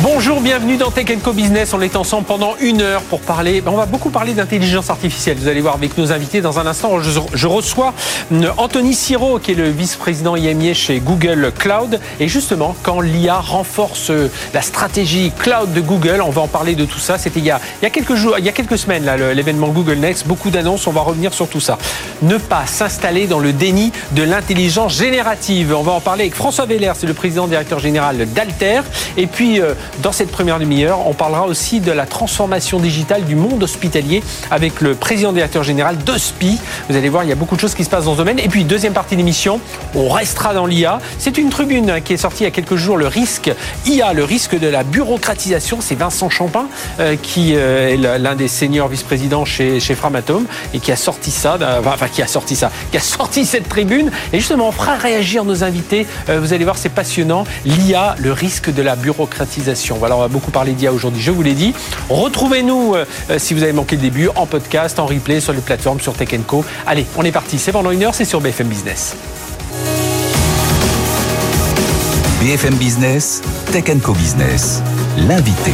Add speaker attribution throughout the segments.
Speaker 1: Bonjour, bienvenue dans Tech Co Business. On est ensemble pendant une heure pour parler. Ben, on va beaucoup parler d'intelligence artificielle. Vous allez voir avec nos invités dans un instant. Je, reçois euh, Anthony Siro, qui est le vice-président IMIA chez Google Cloud. Et justement, quand l'IA renforce euh, la stratégie cloud de Google, on va en parler de tout ça. C'était il, y a, il y a quelques jours, il y a quelques semaines, l'événement Google Next. Beaucoup d'annonces. On va revenir sur tout ça. Ne pas s'installer dans le déni de l'intelligence générative. On va en parler avec François Veller, c'est le président directeur général d'Alter. Et puis, euh, dans cette première demi-heure, on parlera aussi de la transformation digitale du monde hospitalier avec le président directeur général d'Hospi. Vous allez voir, il y a beaucoup de choses qui se passent dans ce domaine. Et puis, deuxième partie de l'émission, on restera dans l'IA. C'est une tribune qui est sortie il y a quelques jours, le risque IA, le risque de la bureaucratisation. C'est Vincent Champin euh, qui euh, est l'un des seniors vice-présidents chez, Framatome et qui a sorti ça, enfin qui a sorti ça, qui a sorti cette tribune. Et justement, on fera réagir nos invités. Euh, vous allez voir, c'est passionnant. L'IA, le risque de la bureaucratisation. Voilà, on va beaucoup parler d'IA aujourd'hui, je vous l'ai dit. Retrouvez-nous, euh, euh, si vous avez manqué le début, en podcast, en replay, sur les plateformes, sur Tech Co. Allez, on est parti. C'est pendant une heure, c'est sur BFM Business.
Speaker 2: BFM Business, Tech Co Business, l'invité.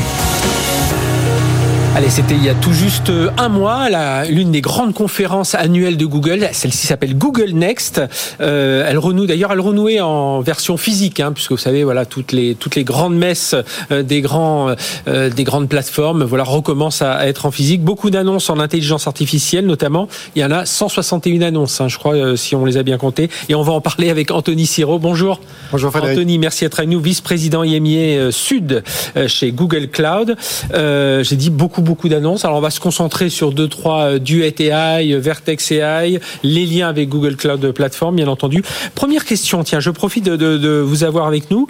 Speaker 1: Allez, c'était il y a tout juste euh, un mois, l'une des grandes conférences annuelles de Google. Celle-ci s'appelle Google Next. Euh, elle renoue, d'ailleurs, elle renouait en version physique, hein, puisque vous savez, voilà, toutes les toutes les grandes messes euh, des grands euh, des grandes plateformes, voilà, recommencent à, être en physique. Beaucoup d'annonces en intelligence artificielle, notamment. Il y en a 161 annonces, hein, je crois, si on les a bien comptées. Et on va en parler avec Anthony Siro. Bonjour.
Speaker 3: Bonjour Frédéric.
Speaker 1: Anthony, merci d'être avec nous, vice-président IMIA Sud chez Google Cloud. J'ai dit beaucoup beaucoup d'annonces. Alors on va se concentrer sur deux trois euh, Duet AI, euh, Vertex AI, les liens avec Google Cloud Platform, bien entendu. Première question, tiens, je profite de, de, vous avoir avec nous.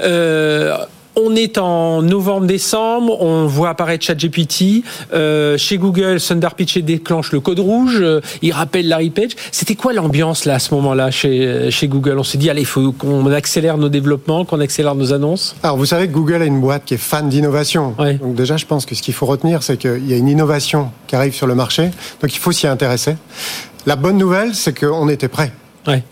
Speaker 1: Euh, on est en novembre-décembre, on voit apparaître ChatGPT. Euh, chez Google, Sundar Pichai déclenche le code rouge, euh, il rappelle Larry Page. C'était quoi l'ambiance là à ce moment-là chez, chez Google? On s'est dit, allez, il faut qu'on accélère nos développements, qu'on accélère nos annonces
Speaker 3: Alors vous savez que Google a une boîte qui est fan d'innovation. Donc déjà, je pense que ce qu'il faut retenir, c'est qu'il y a une innovation qui arrive sur le marché, donc il faut s'y intéresser. La bonne nouvelle, c'est qu'on était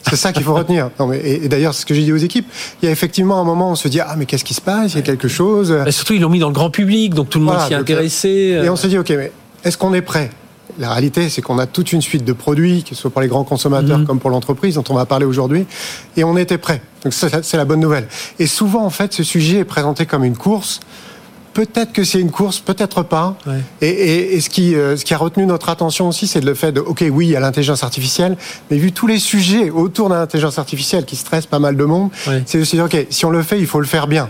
Speaker 3: C'est ça qu'il faut retenir. et, d'ailleurs, c'est ce que j'ai dit aux équipes. Il y a effectivement un moment où on se dit ah mais qu'est-ce qui se passe? Il y a quelque chose.
Speaker 1: Bah, surtout ils l'ont mis dans le grand public, donc tout le monde s'y est intéressé.
Speaker 3: Et on se dit ok mais est-ce qu'on est prêt? La réalité, c'est qu'on a toute une suite de produits, que ce soit pour les grands consommateurs mhm. comme pour l'entreprise, dont on va parler aujourd'hui, et on était prêt. Donc c'est la bonne nouvelle. Et souvent, en fait, ce sujet est présenté comme une course peut-être que c'est une course, peut-être pas. Et, ce, qui, euh, ce qui a retenu notre attention aussi, c'est le fait de, OK, oui, il y a l'intelligence artificielle, mais vu tous les sujets autour de l'intelligence artificielle qui stressent pas mal de monde, c'est de se dire, OK, si on le fait, il faut le faire bien.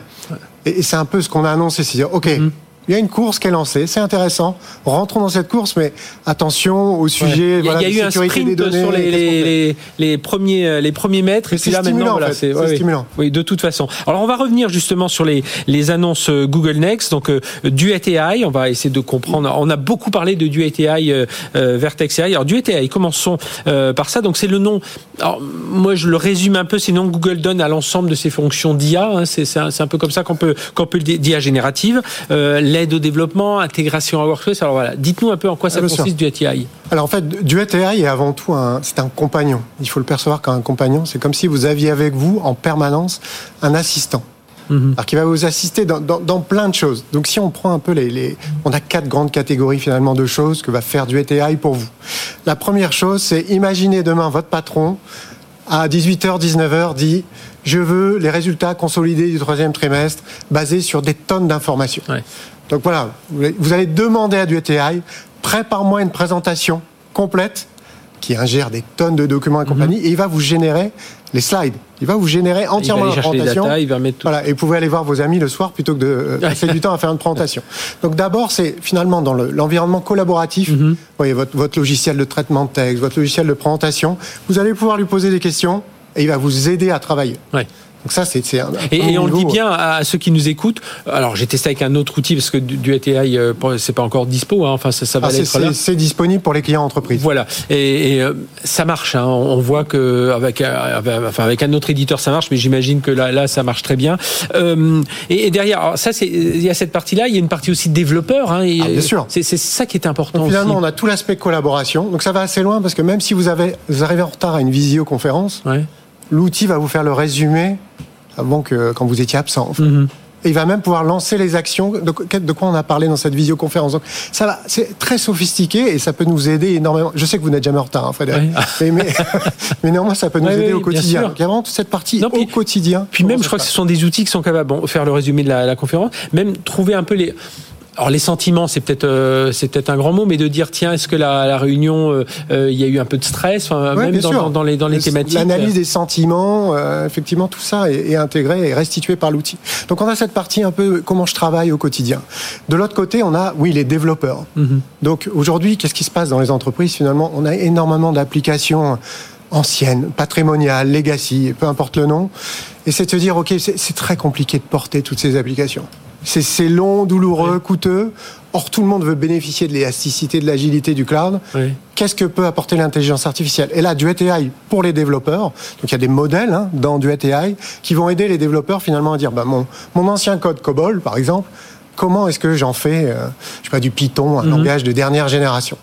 Speaker 3: Et, c'est un peu ce qu'on a annoncé, c'est dire, OK, mm-hmm. Il y a une course qui est lancée, c'est intéressant. Rentrons dans cette course, mais attention au sujet.
Speaker 1: Il y a, y a eu un sprint sur les, les, les, premiers euh, les premiers mètres
Speaker 3: et puis là maintenant voilà, c'est stimulant.
Speaker 1: Oui, de toute façon. Alors on va revenir justement sur les les annonces euh, Google Next, donc euh, Duet AI. On va essayer de comprendre. On a beaucoup parlé de Duet AI, euh, Vertex AI. Alors Duet AI, commençons par ça. Donc c'est le nom. Alors moi je le résume un peu. C'est le nom que Google donne à l'ensemble de ses fonctions d'IA. Hein. C'est un, un, peu comme ça qu'on peut qu'on peut d'IA générative. Euh, l'aide au développement, intégration à WordPress. Alors voilà, dites-nous un peu en quoi ça ah, consiste du AI.
Speaker 3: Alors en fait, du AI est avant tout un, c'est un compagnon. Il faut le percevoir comme un compagnon. C'est comme si vous aviez avec vous en permanence un assistant. Mhm. Alors qui va vous assister dans, dans, plein de choses. Donc si on prend un peu les, les, on a quatre grandes catégories finalement de choses que va faire du AI pour vous. La première chose, c'est imaginer demain votre patron à 18h, 19h dit je veux les résultats consolidés du troisième trimestre basés sur des tonnes d'informations. Ouais. Donc voilà, vous allez demander à du ETI, prépare-moi une présentation complète qui ingère des tonnes de documents et compagnie, mhm. et il va vous générer les slides. Il va vous générer entièrement la présentation.
Speaker 1: il va mettre tout.
Speaker 3: Voilà, et vous pouvez aller voir vos amis le soir plutôt que de euh, passer du temps à faire une présentation. Donc d'abord, c'est finalement dans l'environnement collaboratif. Mhm. Vous voyez votre, votre logiciel de traitement de texte, votre logiciel de présentation. Vous allez pouvoir lui poser des questions et il va vous aider à travailler.
Speaker 1: Ouais.
Speaker 3: Donc ça, c'est un,
Speaker 1: et, on le dit bien à ceux qui nous écoutent. Alors j'ai testé avec un autre outil parce que du, ATI, euh, c'est pas encore dispo. Hein. Enfin, ça, ça va ah, être là.
Speaker 3: C'est disponible pour les clients entreprises.
Speaker 1: Voilà. Et, euh, ça marche. Hein. On voit que avec, euh, enfin, avec un autre éditeur, ça marche, mais j'imagine que là, là, ça marche très bien. et, derrière, ça, c'est il y a cette partie-là. Il y a une partie aussi développeur. Hein,
Speaker 3: ah, bien sûr.
Speaker 1: C'est ça qui est important.
Speaker 3: finalement, on a tout l'aspect collaboration. Donc ça va assez loin parce que même si vous avez vous arrivez en retard à une visioconférence. Ouais l'outil va vous faire le résumé avant que quand vous étiez absent. Mhm. Et il va même pouvoir lancer les actions. De, de quoi on a parlé dans cette visioconférence. Donc, ça va, c'est très sophistiqué et ça peut nous aider énormément. Je sais que vous n'êtes jamais en retard, hein, Frédéric. Mais, mais, néanmoins, ça peut nous aider au quotidien. Donc, il y a vraiment toute cette partie au quotidien.
Speaker 1: Puis même, je crois que ce sont des outils qui sont capables, bon, faire le résumé de la, la conférence, même trouver un peu les alors les sentiments, c'est peut-être euh, c'est peut-être un grand mot, mais de dire tiens, est-ce que la, la réunion, euh, euh, il y a eu un peu de stress, même dans, dans, les dans les thématiques.
Speaker 3: L'analyse des sentiments, effectivement, tout ça est, est, intégré et restitué par l'outil. Donc on a cette partie un peu comment je travaille au quotidien. De l'autre côté, on a oui les développeurs. Mhm. Donc aujourd'hui, qu'est-ce qui se passe dans les entreprises Finalement, on a énormément d'applications anciennes, patrimoniales, legacy, peu importe le nom. Et c'est de se dire, OK, c'est très compliqué de porter toutes ces applications. C'est long, douloureux, coûteux. Or, tout le monde veut bénéficier de l'élasticité, de l'agilité du cloud. Qu'est-ce que peut apporter l'intelligence artificielle? Et là, du AI pour les développeurs. Donc, il y a des modèles hein, dans du AI qui vont aider les développeurs finalement à dire, bah, mon, mon ancien code COBOL, par exemple, comment est-ce que j'en fais, euh, je sais pas, du Python, un mhm. langage de dernière génération?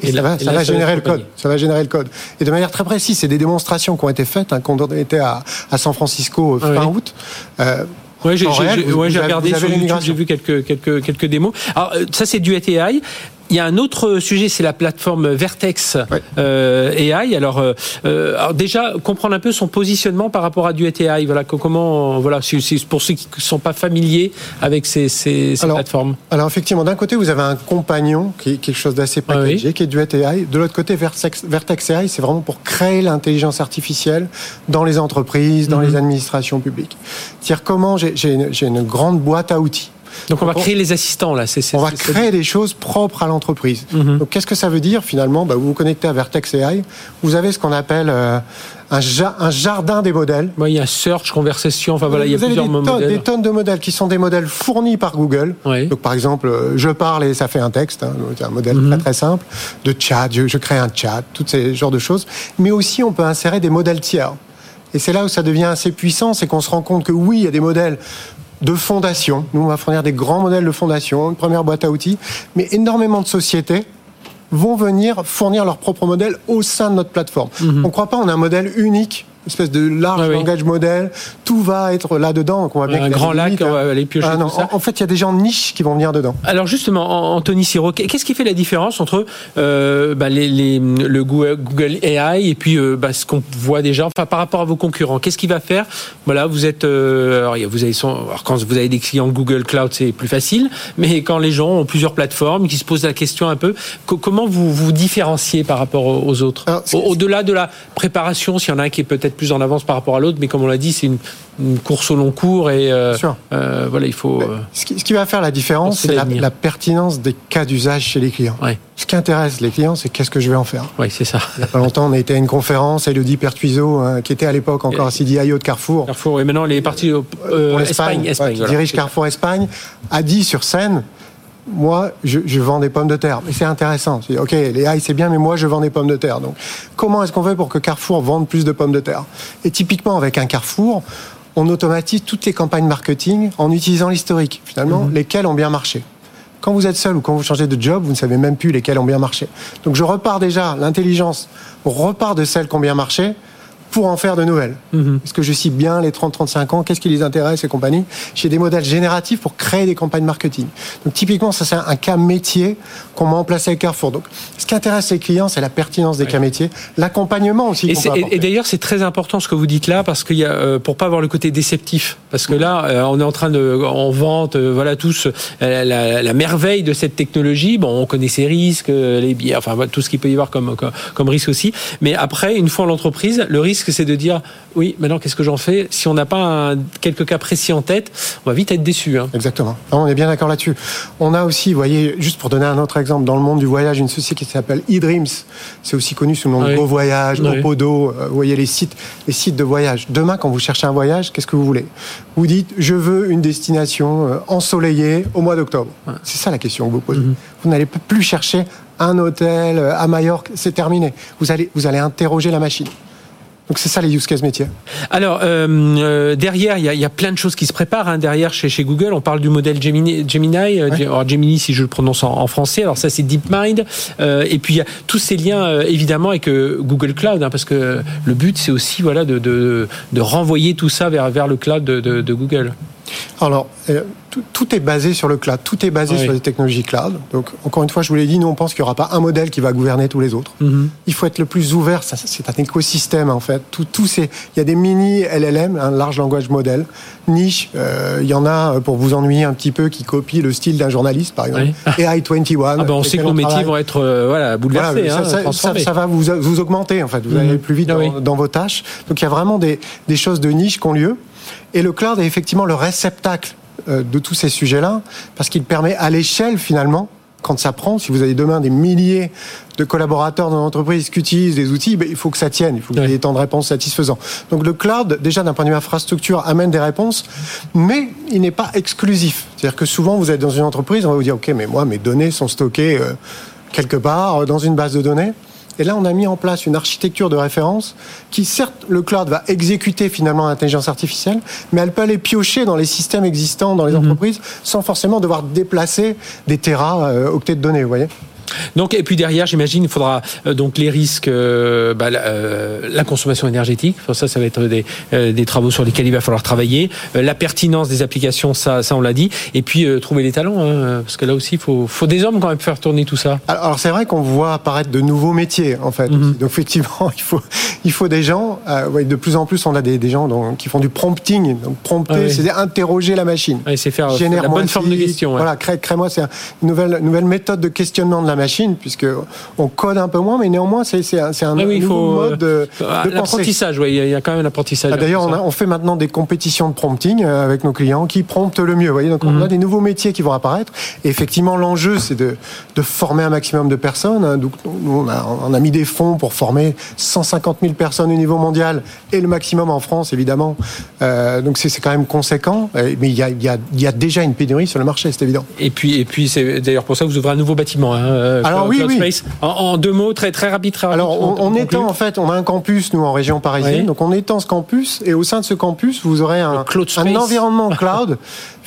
Speaker 3: Et, ça, va, ça va générer le code. Ça va générer le code. Et de manière très précise, c'est des démonstrations qui ont été faites, hein, quand on était à, à San Francisco fin août. Euh,
Speaker 1: oui, j'ai regardé sur YouTube, j'ai vu quelques, quelques, quelques démos. Alors, euh, ça, c'est du ATI. Il y a un autre sujet, c'est la plateforme Vertex euh, AI. Alors, euh, euh, alors, déjà comprendre un peu son positionnement par rapport à du AI. Voilà comment, voilà, pour ceux qui ne sont pas familiers avec ces, ces, ces plateformes.
Speaker 3: Alors effectivement, d'un côté vous avez un compagnon qui est quelque chose d'assez ah packagé, qui est du AI. De l'autre côté, Vertex, Vertex AI, c'est vraiment pour créer l'intelligence artificielle dans les entreprises, dans mhm. les administrations publiques. C'est-à-dire comment j'ai une, une grande boîte à outils
Speaker 1: donc on va créer les assistants là.
Speaker 3: c'est on va créer des choses propres à l'entreprise. Mhm. Donc qu'est-ce que ça veut dire finalement? Bah, Vous vous connectez à Vertex AI, vous avez ce qu'on appelle euh, un, un, jardin des modèles.
Speaker 1: il y a search, conversation, enfin voilà, il y a plusieurs
Speaker 3: des
Speaker 1: modèles.
Speaker 3: Tonnes, des tonnes de modèles qui sont des modèles fournis par Google. Donc par exemple, euh, je parle et ça fait un texte, hein, un modèle mhm. très très simple, de chat, je, je crée un chat, tous ces genres de choses. Mais aussi on peut insérer des modèles tiers. Et c'est là où ça devient assez puissant, c'est qu'on se rend compte que oui, il y a des modèles de fondation. Nous, on va fournir des grands modèles de fondation, une première boîte à outils, mais énormément de sociétés vont venir fournir leur propre modèle au sein de notre plateforme. Mhm. On ne croit pas a un modèle unique espèce de large langage modèle. Tout va être là-dedans.
Speaker 1: On va bien un grand lac, on va aller piocher ah ça.
Speaker 3: En, fait, il y a des gens de niche qui vont venir dedans.
Speaker 1: Alors justement, Anthony Siro, qu'est-ce qui fait la différence entre euh, bah, les, le Google AI et puis euh, bah, ce qu'on voit déjà, enfin par rapport à vos concurrents? Qu'est-ce qui va faire? Voilà, vous êtes, euh, alors, vous avez son, alors, quand vous avez des clients Google Cloud, c'est plus facile, mais quand les gens ont plusieurs plateformes, qui se posent la question un peu, comment vous vous différenciez par rapport aux autres? Au-delà de la préparation, s'il y en a un qui est peut-être plus en avance par rapport à l'autre, mais comme on l'a dit, c'est une, course au long cours et euh, euh, voilà, il faut. Euh,
Speaker 3: ce, qui, va faire la différence, c'est la, pertinence des cas d'usage chez les clients. Ce qui intéresse les clients, c'est qu'est-ce que je vais en faire.
Speaker 1: Oui, c'est ça.
Speaker 3: Il n'y a pas longtemps, on a été à une conférence, Elodie Pertuiseau, hein, qui était à l'époque encore CDIO de Carrefour.
Speaker 1: Carrefour, et maintenant elle est partie au Espagne, Espagne,
Speaker 3: qui dirige Carrefour Espagne, a dit sur scène moi, je, je, vends des pommes de terre. Mais c'est intéressant. Ok, les AI, c'est bien, mais moi, je vends des pommes de terre. Donc, comment est-ce qu'on fait pour que Carrefour vende plus de pommes de terre? Et typiquement, avec un Carrefour, on automatise toutes les campagnes marketing en utilisant l'historique, finalement, mhm. lesquelles ont bien marché. Quand vous êtes seul ou quand vous changez de job, vous ne savez même plus lesquelles ont bien marché. Donc, je repars déjà, l'intelligence repart de celles qui ont bien marché pour en faire de nouvelles. Mhm. Est-ce que je cible bien les 30-35 ans? Qu'est-ce qui les intéresse et compagnie J'ai des modèles génératifs pour créer des campagnes marketing. Donc typiquement, ça c'est un cas métier qu'on met en place avec Carrefour. Donc ce qui intéresse les clients, c'est la pertinence des cas métiers, l'accompagnement aussi.
Speaker 1: Et, d'ailleurs, c'est très important ce que vous dites là parce qu'il y a euh, pour pas avoir le côté déceptif, parce que là, euh, on est en train de, en vente, euh, voilà tous la, la, merveille de cette technologie. Bon, on connaît ses risques, les biais, enfin tout ce qu'il peut y avoir comme, comme, comme risque aussi. Mais après, une fois l'entreprise, le risque risque, c'est de dire oui, maintenant qu'est-ce que j'en fais Si on n'a pas quelques cas précis en tête, on va vite être déçu. Hein.
Speaker 3: Exactement. on est bien d'accord là-dessus. On a aussi, vous voyez, juste pour donner un autre exemple, dans le monde du voyage, une société qui s'appelle eDreams. C'est aussi connu sous le nom de Go Voyage, Opodo. Euh, vous voyez les sites, les sites de voyage. Demain, quand vous cherchez un voyage, qu'est-ce que vous voulez? Vous dites, je veux une destination euh, ensoleillée au mois d'octobre. C'est ça la question que vous posez. Mhm. Vous n'allez plus chercher un hôtel euh, à Majorque, c'est terminé. Vous allez, vous allez interroger la machine. Donc c'est ça les use cases métiers.
Speaker 1: Alors euh, euh, derrière, il y, a, plein de choses qui se préparent. Hein. Derrière, chez, chez Google, on parle du modèle Gemini. Gemini, alors Gemini si je le prononce en, français. Alors ça c'est DeepMind. et puis il y a tous ces liens évidemment avec Google Cloud, hein, parce que le but c'est aussi voilà de, de, de, renvoyer tout ça vers, vers le cloud de, de Google.
Speaker 3: Alors, euh, tout, est basé sur le cloud, tout est basé sur les technologies cloud. Donc, encore une fois, je vous l'ai dit, nous, on pense qu'il n'y aura pas un modèle qui va gouverner tous les autres. Mhm. Il faut être le plus ouvert, c'est un écosystème, en fait. Tout, tout il y a des mini LLM, un large language model, niche, euh, il y en a, euh, pour vous ennuyer un petit peu, qui copient le style d'un journaliste, par exemple. AI21.
Speaker 1: Ah ben, on sait que nos métiers vont être voilà, bouleversés, hein,
Speaker 3: ça, va vous, vous augmenter, en fait. Vous allez mhm. plus vite ah dans, vos tâches. Donc, il y a vraiment des, des choses de niche qui ont lieu. Et le cloud est effectivement le réceptacle euh, de tous ces sujets-là, parce qu'il permet à l'échelle finalement, quand ça prend, si vous avez demain des milliers de collaborateurs dans l'entreprise qui utilisent des outils, ben, il faut que ça tienne, il faut qu'il y ait des temps de réponse satisfaisants. Donc le cloud, déjà d'un point de vue infrastructure, amène des réponses, mais il n'est pas exclusif. C'est-à-dire que souvent, vous êtes dans une entreprise, on va vous dire, OK, mais moi, mes données sont stockées euh, quelque part euh, dans une base de données. Et là, on a mis en place une architecture de référence qui, certes, le cloud va exécuter finalement l'intelligence artificielle, mais elle peut aller piocher dans les systèmes existants dans les mhm. entreprises sans forcément devoir déplacer des terras euh, octets de données, vous voyez
Speaker 1: donc, et puis derrière, j'imagine, il faudra euh, donc les risques, euh, bah, euh, la, consommation énergétique. ça, ça va être des, des, travaux sur lesquels il va falloir travailler. la pertinence des applications, ça, ça on l'a dit. Et puis trouver les talents, hein, parce que là aussi, il faut, faut des hommes quand même pour faire tourner tout ça.
Speaker 3: Alors, c'est vrai qu'on voit apparaître de nouveaux métiers, en fait. Mhm. Donc effectivement, il faut, il faut des gens. de plus en plus, on a des, des gens qui font du prompting. Donc prompter, ah c'est interroger la machine.
Speaker 1: c'est faire la bonne forme de question.
Speaker 3: Voilà, crée-moi, c'est une nouvelle, nouvelle méthode de questionnement de la machine, puisque on code un peu moins, mais néanmoins, c'est un, un nouveau mode de,
Speaker 1: euh, L'apprentissage, oui, il y a quand même l'apprentissage.
Speaker 3: Ah, d'ailleurs, on, on, fait maintenant des compétitions de prompting euh, avec nos clients qui promptent le mieux. Voyez, donc on mhm. a des nouveaux métiers qui vont apparaître. Et effectivement, l'enjeu, c'est de, de, former un maximum de personnes. Hein. Donc, nous, on a, on a mis des fonds pour former 150 000 personnes au niveau mondial et le maximum en France, évidemment. Euh, donc, c'est quand même conséquent. Mais il y, a, il, y a, il y a déjà une pénurie sur le marché, c'est évident.
Speaker 1: Et puis, et puis c'est d'ailleurs pour ça que vous ouvrez un nouveau bâtiment. Hein,
Speaker 3: Alors, oui, oui.
Speaker 1: En, deux mots, très très rapide.
Speaker 3: Alors, on, étend en fait, on a un campus nous en région parisienne, donc on étend ce campus et au sein de ce campus, vous aurez un, un environnement cloud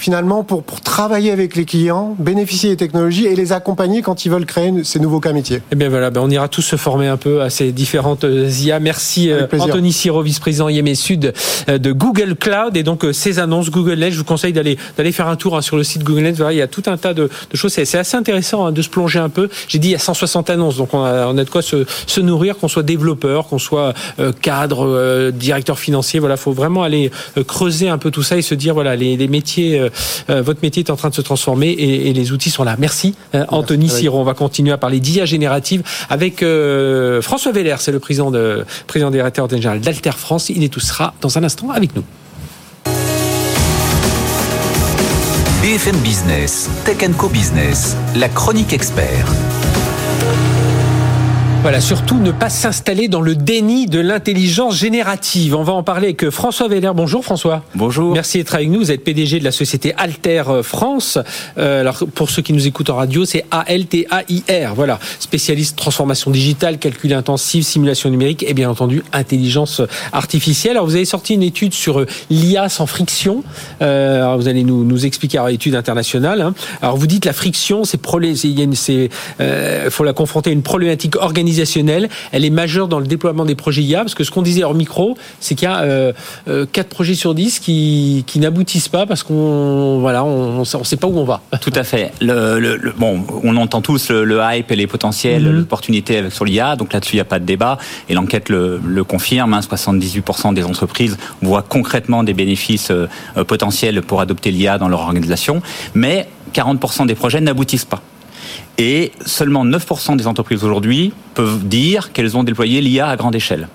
Speaker 3: finalement pour, pour travailler avec les clients, bénéficier des technologies et les accompagner quand ils veulent créer ces nouveaux cas métiers.
Speaker 1: Eh bien voilà, ben on ira tous se former un peu à ces différentes euh, IA. Merci euh, Anthony Siro, vice-président IME Sud euh, de Google Cloud et donc ces annonces Google Net. Je vous conseille d'aller d'aller faire un tour hein, sur le site Google. Voilà, il y a tout un tas de, de choses. C'est assez intéressant hein, de se plonger un peu. J'ai dit il y a 160 annonces, donc on a, on a de quoi se, se nourrir, qu'on soit développeur, qu'on soit cadre, directeur financier. Voilà, faut vraiment aller creuser un peu tout ça et se dire voilà les, les métiers euh, votre métier est en train de se transformer et, les outils sont là. Merci, euh, Anthony Siron. On va continuer à parler d'IA générative avec euh, François Veller, c'est le président, de, président directeur général d'Alter France. Il est tout sera dans un instant avec nous.
Speaker 2: BFM Business, Tech Co Business, la chronique expert.
Speaker 1: Voilà, surtout ne pas s'installer dans le déni de l'intelligence générative. On va en parler avec François Veller. Bonjour François.
Speaker 4: Bonjour.
Speaker 1: Merci d'être avec nous. Vous êtes PDG de la société Alter France. Euh, alors pour ceux qui nous écoutent en radio, c'est A-L-T-A-I-R. Voilà, spécialiste transformation digitale, calcul intensif, simulation numérique et bien entendu intelligence artificielle. Alors vous avez sorti une étude sur euh, l'IA sans friction. Euh, alors vous allez nous, nous expliquer alors étude internationale. Hein. Alors vous dites la friction, c'est il euh, faut la confronter à une problématique organisée organisationnelle, elle est majeure dans le déploiement des projets IA, parce que ce qu'on disait hors micro, c'est qu'il y a euh, 4 euh, projets sur 10 qui, qui n'aboutissent pas parce qu'on voilà, on ne sait pas où on va.
Speaker 4: Tout à fait. Le, le, bon, on entend tous le, hype et les potentiels, mhm. l'opportunité sur l'IA, donc là-dessus, il n'y a pas de débat, et l'enquête le, confirme, 78% hein, des entreprises voient concrètement des bénéfices euh, potentiels pour adopter l'IA dans leur organisation, mais 40% des projets n'aboutissent pas. Et seulement 9% des entreprises aujourd'hui peuvent dire qu'elles ont déployé l'IA à grande échelle.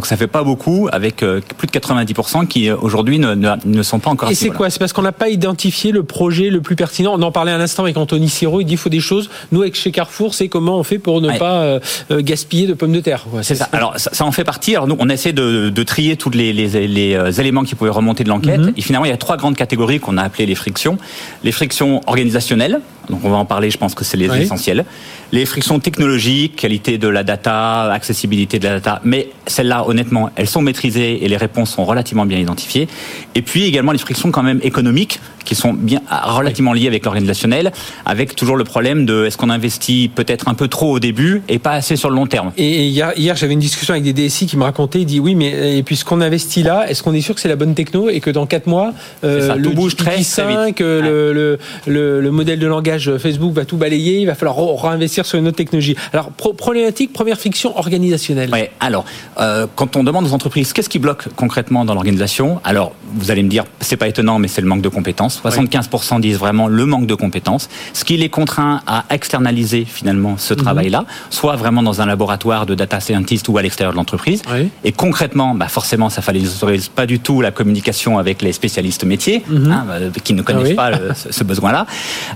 Speaker 4: Donc ça fait pas beaucoup avec plus de 90% qui aujourd'hui ne, ne, sont pas encore.
Speaker 1: Et c'est quoi? C'est parce qu'on n'a pas identifié le projet le plus pertinent? On en parlait un instant avec Anthony Siro. Il dit il faut des choses. Nous avec chez Carrefour, c'est comment on fait pour ne pas gaspiller de pommes de terre.
Speaker 4: C'est ça. Alors ça, en fait partie. Alors nous, on essaie de, de trier tous les, les, les, éléments qui pouvaient remonter de l'enquête. Mhm. Et finalement, il y a trois grandes catégories qu'on a appelées les frictions. Les frictions organisationnelles, donc on va en parler, je pense que c'est les essentiels. Les frictions technologiques, qualité de la data, accessibilité de la data, mais celles-là, honnêtement, elles sont maîtrisées et les réponses sont relativement bien identifiées. Et puis également les frictions quand même économiques, qui sont bien relativement liées avec l'organisationnel, avec toujours le problème de est-ce qu'on investit peut-être un peu trop au début et pas assez sur le long terme.
Speaker 1: Et hier, hier j'avais une discussion avec des DSI qui me racontaient, ils disent oui, mais et puis ce qu'on investit là, est-ce qu'on est sûr que c'est la bonne techno et que dans 4 mois,
Speaker 4: euh, le bouge très,
Speaker 1: 5 euh, le, le, le, modèle de langage Facebook va tout balayer, il va falloir réinvestir sur une autre technologie. Alors problématique, première friction organisationnelle.
Speaker 4: Ouais, alors euh, quand on demande aux entreprises qu'est-ce qui bloque concrètement dans l'organisation, alors vous allez me dire c'est pas étonnant, mais c'est le manque de compétences. 75% disent vraiment le manque de compétences, ce qui les contraint à externaliser finalement ce mhm. travail-là, soit vraiment dans un laboratoire de data scientist ou à l'extérieur de l'entreprise. Et concrètement, bah forcément, ça favorise pas du tout la communication avec les spécialistes métiers, mhm. hein, euh, qui ne connaissent ah pas ce, besoin-là.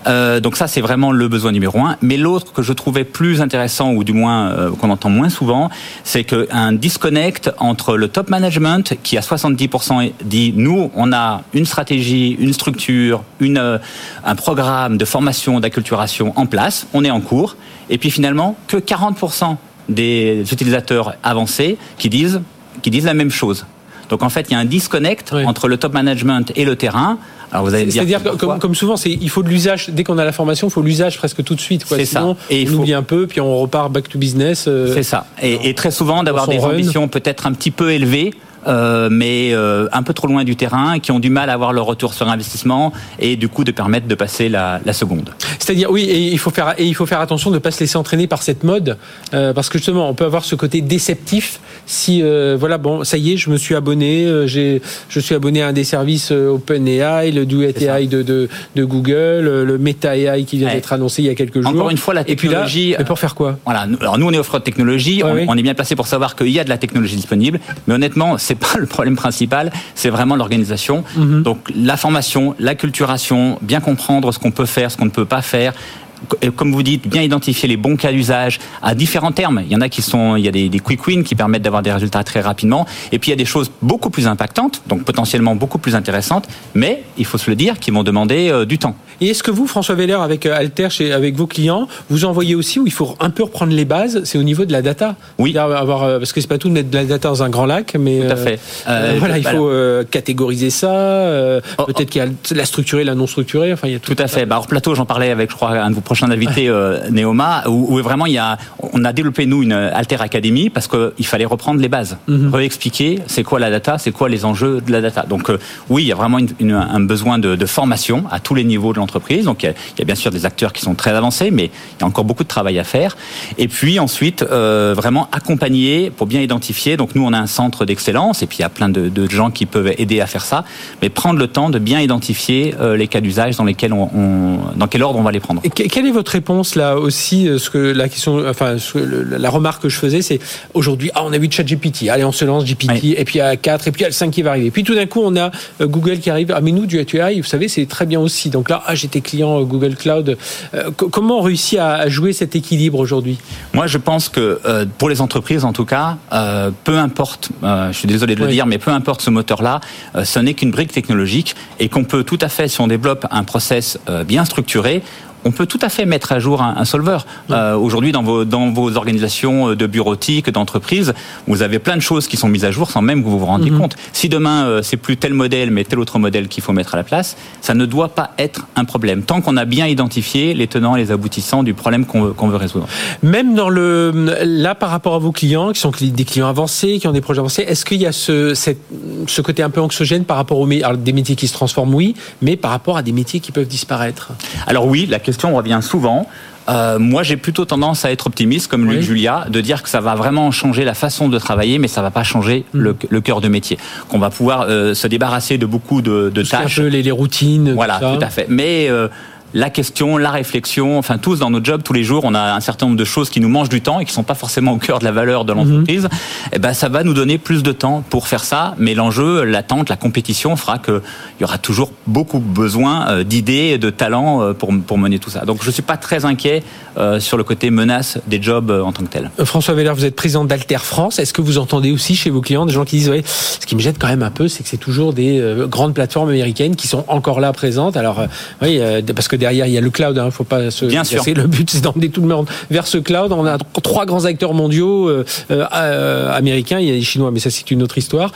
Speaker 4: Euh, donc ça, c'est vraiment le besoin numéro un. Mais l'autre que je trouvais plus intéressant, ou du moins euh, qu'on entend moins souvent, c'est qu'un disconnect entre le top management, qui à 70% dit, nous, on a une stratégie, une structure, une, euh, un programme de formation, d'acculturation en place, on est en cours, et puis finalement, que 40% des utilisateurs avancés qui disent, qui disent la même chose. Donc en fait, il y a un disconnect entre le top management et le terrain.
Speaker 1: Alors vous allez C'est-à-dire comme, comme, souvent, c'est il faut de l'usage dès qu'on a la formation, il faut l'usage presque tout de suite. C'est ça. Et il on faut... oublie un peu, puis on repart back to business.
Speaker 4: Euh, c'est ça. Et, et, très souvent d'avoir des ambitions peut-être un petit peu élevées euh, mais euh, un peu trop loin du terrain, qui ont du mal à avoir leur retour sur investissement et du coup de permettre de passer la, la seconde.
Speaker 1: C'est-à-dire oui, et il faut faire et il faut faire attention de ne pas se laisser entraîner par cette mode, euh, parce que justement on peut avoir ce côté déceptif si voilà bon ça y est je me suis abonné, j'ai je suis abonné à un des services OpenAI, le Duet AI de, de, de, Google, le Meta AI qui vient d'être annoncé il y a quelques jours.
Speaker 4: Encore une fois la technologie.
Speaker 1: Et puis là, pour faire quoi?
Speaker 4: Voilà, alors nous on est offre de technologie, on, on, est bien placé pour savoir qu'il y a de la technologie disponible, mais honnêtement c'est pas le problème principal, c'est vraiment l'organisation. Mhm. Donc la formation, la culturation, bien comprendre ce qu'on peut faire, ce qu'on ne peut pas faire, comme vous dites, bien identifier les bons cas d'usage à différents termes. Il y en a qui sont, il y a des, quick wins qui permettent d'avoir des résultats très rapidement. Et puis il y a des choses beaucoup plus impactantes, donc potentiellement beaucoup plus intéressantes, mais il faut se le dire, qui vont demander euh, du temps.
Speaker 1: Et est-ce que vous, François Veller, avec euh, Alter, chez, avec vos clients, vous envoyez aussi où il faut un peu reprendre les bases, c'est au niveau de la data
Speaker 4: Oui.
Speaker 1: Avoir, euh, parce que c'est pas tout de mettre de la data dans un grand lac, mais
Speaker 4: tout à fait.
Speaker 1: voilà, il faut catégoriser ça. Oh, peut-être oh. qu'il y a la structurée, la non structurée. Enfin, il y a
Speaker 4: tout, tout à fait. Bah, plateau, j'en parlais avec, je crois, un de vos prochain invité euh, Neoma, où, vraiment il y a, on a développé nous une Alter Academy parce qu'il fallait reprendre les bases, mhm. réexpliquer c'est quoi la data, c'est quoi les enjeux de la data. Donc euh, oui, il y a vraiment un besoin de, formation à tous les niveaux de l'entreprise. Donc il y, a, bien sûr des acteurs qui sont très avancés, mais il y a encore beaucoup de travail à faire. Et puis ensuite, euh, vraiment accompagner pour bien identifier. Donc nous, on a un centre d'excellence et puis il y a plein de, gens qui peuvent aider à faire ça, mais prendre le temps de bien identifier les cas d'usage dans lesquels on, dans quel ordre on va les prendre.
Speaker 1: Et quelle est votre réponse là aussi euh, Ce que la question, enfin la remarque que je faisais, c'est aujourd'hui, ah on a vu ChatGPT, allez on se lance GPT, et puis il y a 4, et puis il y a le 5 qui va arriver. Puis tout d'un coup on a euh, Google qui arrive. Ah mais nous du AI, vous savez, c'est très bien aussi. Donc là, ah j'étais client euh, Google Cloud. comment on réussit à, jouer cet équilibre aujourd'hui?
Speaker 4: Moi je pense que pour les entreprises en tout cas, peu importe, je suis désolé de le dire, mais peu importe ce moteur-là, ce n'est qu'une brique technologique et qu'on peut tout à fait, si on développe un process bien structuré, on peut tout à fait mettre à jour un, solver. Euh, aujourd'hui, dans vos, dans vos organisations euh, de bureautique, d'entreprise, vous avez plein de choses qui sont mises à jour sans même que vous vous rendiez mhm. compte. Si demain, euh, c'est plus tel modèle, mais tel autre modèle qu'il faut mettre à la place, ça ne doit pas être un problème. Tant qu'on a bien identifié les tenants et les aboutissants du problème qu'on veut, veut, résoudre.
Speaker 1: Même dans le, là, par rapport à vos clients, qui sont des clients avancés, qui ont des projets avancés, est-ce qu'il y a ce, ce côté un peu anxiogène par rapport aux des métiers qui se transforment, oui, mais par rapport à des métiers qui peuvent disparaître
Speaker 4: Alors oui, la question question revient souvent. Euh, moi, j'ai plutôt tendance à être optimiste, comme Luc Julia, de dire que ça va vraiment changer la façon de travailler, mais ça va pas changer mm. le, cœur de métier. Qu'on va pouvoir euh, se débarrasser de beaucoup de, de tâches.
Speaker 1: Un peu les, les, routines.
Speaker 4: Voilà, tout, à fait. Mais euh, la question, la réflexion, enfin tous dans notre job tous les jours, on a un certain nombre de choses qui nous mangent du temps et qui sont pas forcément au cœur de la valeur de l'entreprise. Et eh ben ça va nous donner plus de temps pour faire ça, mais l'enjeu, l'attente, la compétition fera qu'il y aura toujours beaucoup besoin euh, d'idées, et de talents euh, pour pour mener tout ça. Donc je suis pas très inquiet euh, sur le côté menace des jobs en tant que tel.
Speaker 1: François Veller, vous êtes président d'Alter France. Est-ce que vous entendez aussi chez vos clients des gens qui disent ouais, ce qui me jette quand même un peu, c'est que c'est toujours des grandes plateformes américaines qui sont encore là présentes. Alors oui, parce que derrière il y a le cloud, hein, faut pas se
Speaker 4: Bien sûr.
Speaker 1: Le but c'est d'emmener tout le monde vers ce cloud. On a trois grands acteurs mondiaux américains, il y a les Chinois, mais ça c'est une autre histoire.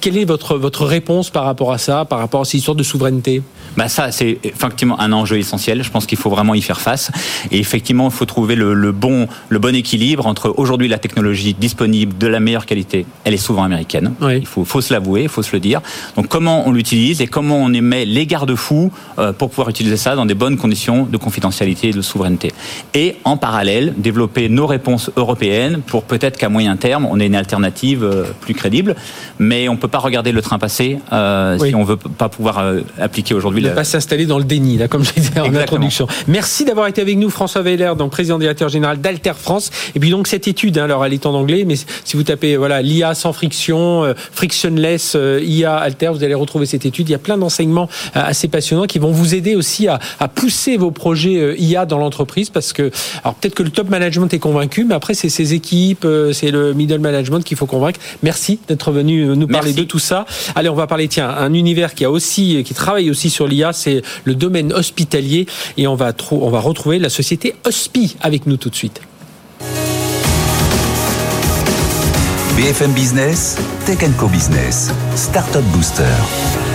Speaker 1: quelle est votre votre réponse par rapport à ça, par rapport à ces histoires de souveraineté?
Speaker 4: Bah ça, c'est effectivement un enjeu essentiel. Je pense qu'il faut vraiment y faire face. Et effectivement, il faut trouver le, bon, le bon équilibre entre aujourd'hui la technologie disponible de la meilleure qualité. Elle est souvent américaine. Il faut, faut se l'avouer, il faut se le dire. Donc comment on l'utilise et comment on émet les garde-fous euh, pour pouvoir utiliser ça dans des bonnes conditions de confidentialité et de souveraineté. Et en parallèle, développer nos réponses européennes pour peut-être qu'à moyen terme, on ait une alternative euh, plus crédible. Mais on peut pas regarder le train passer euh, si on veut pas pouvoir appliquer aujourd'hui
Speaker 1: ne pas s'installer dans le déni, là, comme je disais en introduction. Merci d'avoir été avec nous, François Weiler, donc président directeur général d'Alter France. Et puis donc cette étude, hein, alors elle est en anglais, mais si vous tapez voilà l'IA sans friction, euh, frictionless euh, IA Alter, vous allez retrouver cette étude. Il y a plein d'enseignements euh, assez passionnants qui vont vous aider aussi à, à pousser vos projets IA dans l'entreprise, parce que alors peut-être que le top management est convaincu, mais après c'est ses équipes, c'est le middle management qu'il faut convaincre. Merci d'être venu nous parler de tout ça. Allez, on va parler tiens un univers qui a aussi qui travaille aussi sur l'IA c'est le domaine hospitalier. Et on va, on va retrouver la société Hospi avec nous tout de suite.
Speaker 2: BFM Business, Tech Co Business, Startup Booster.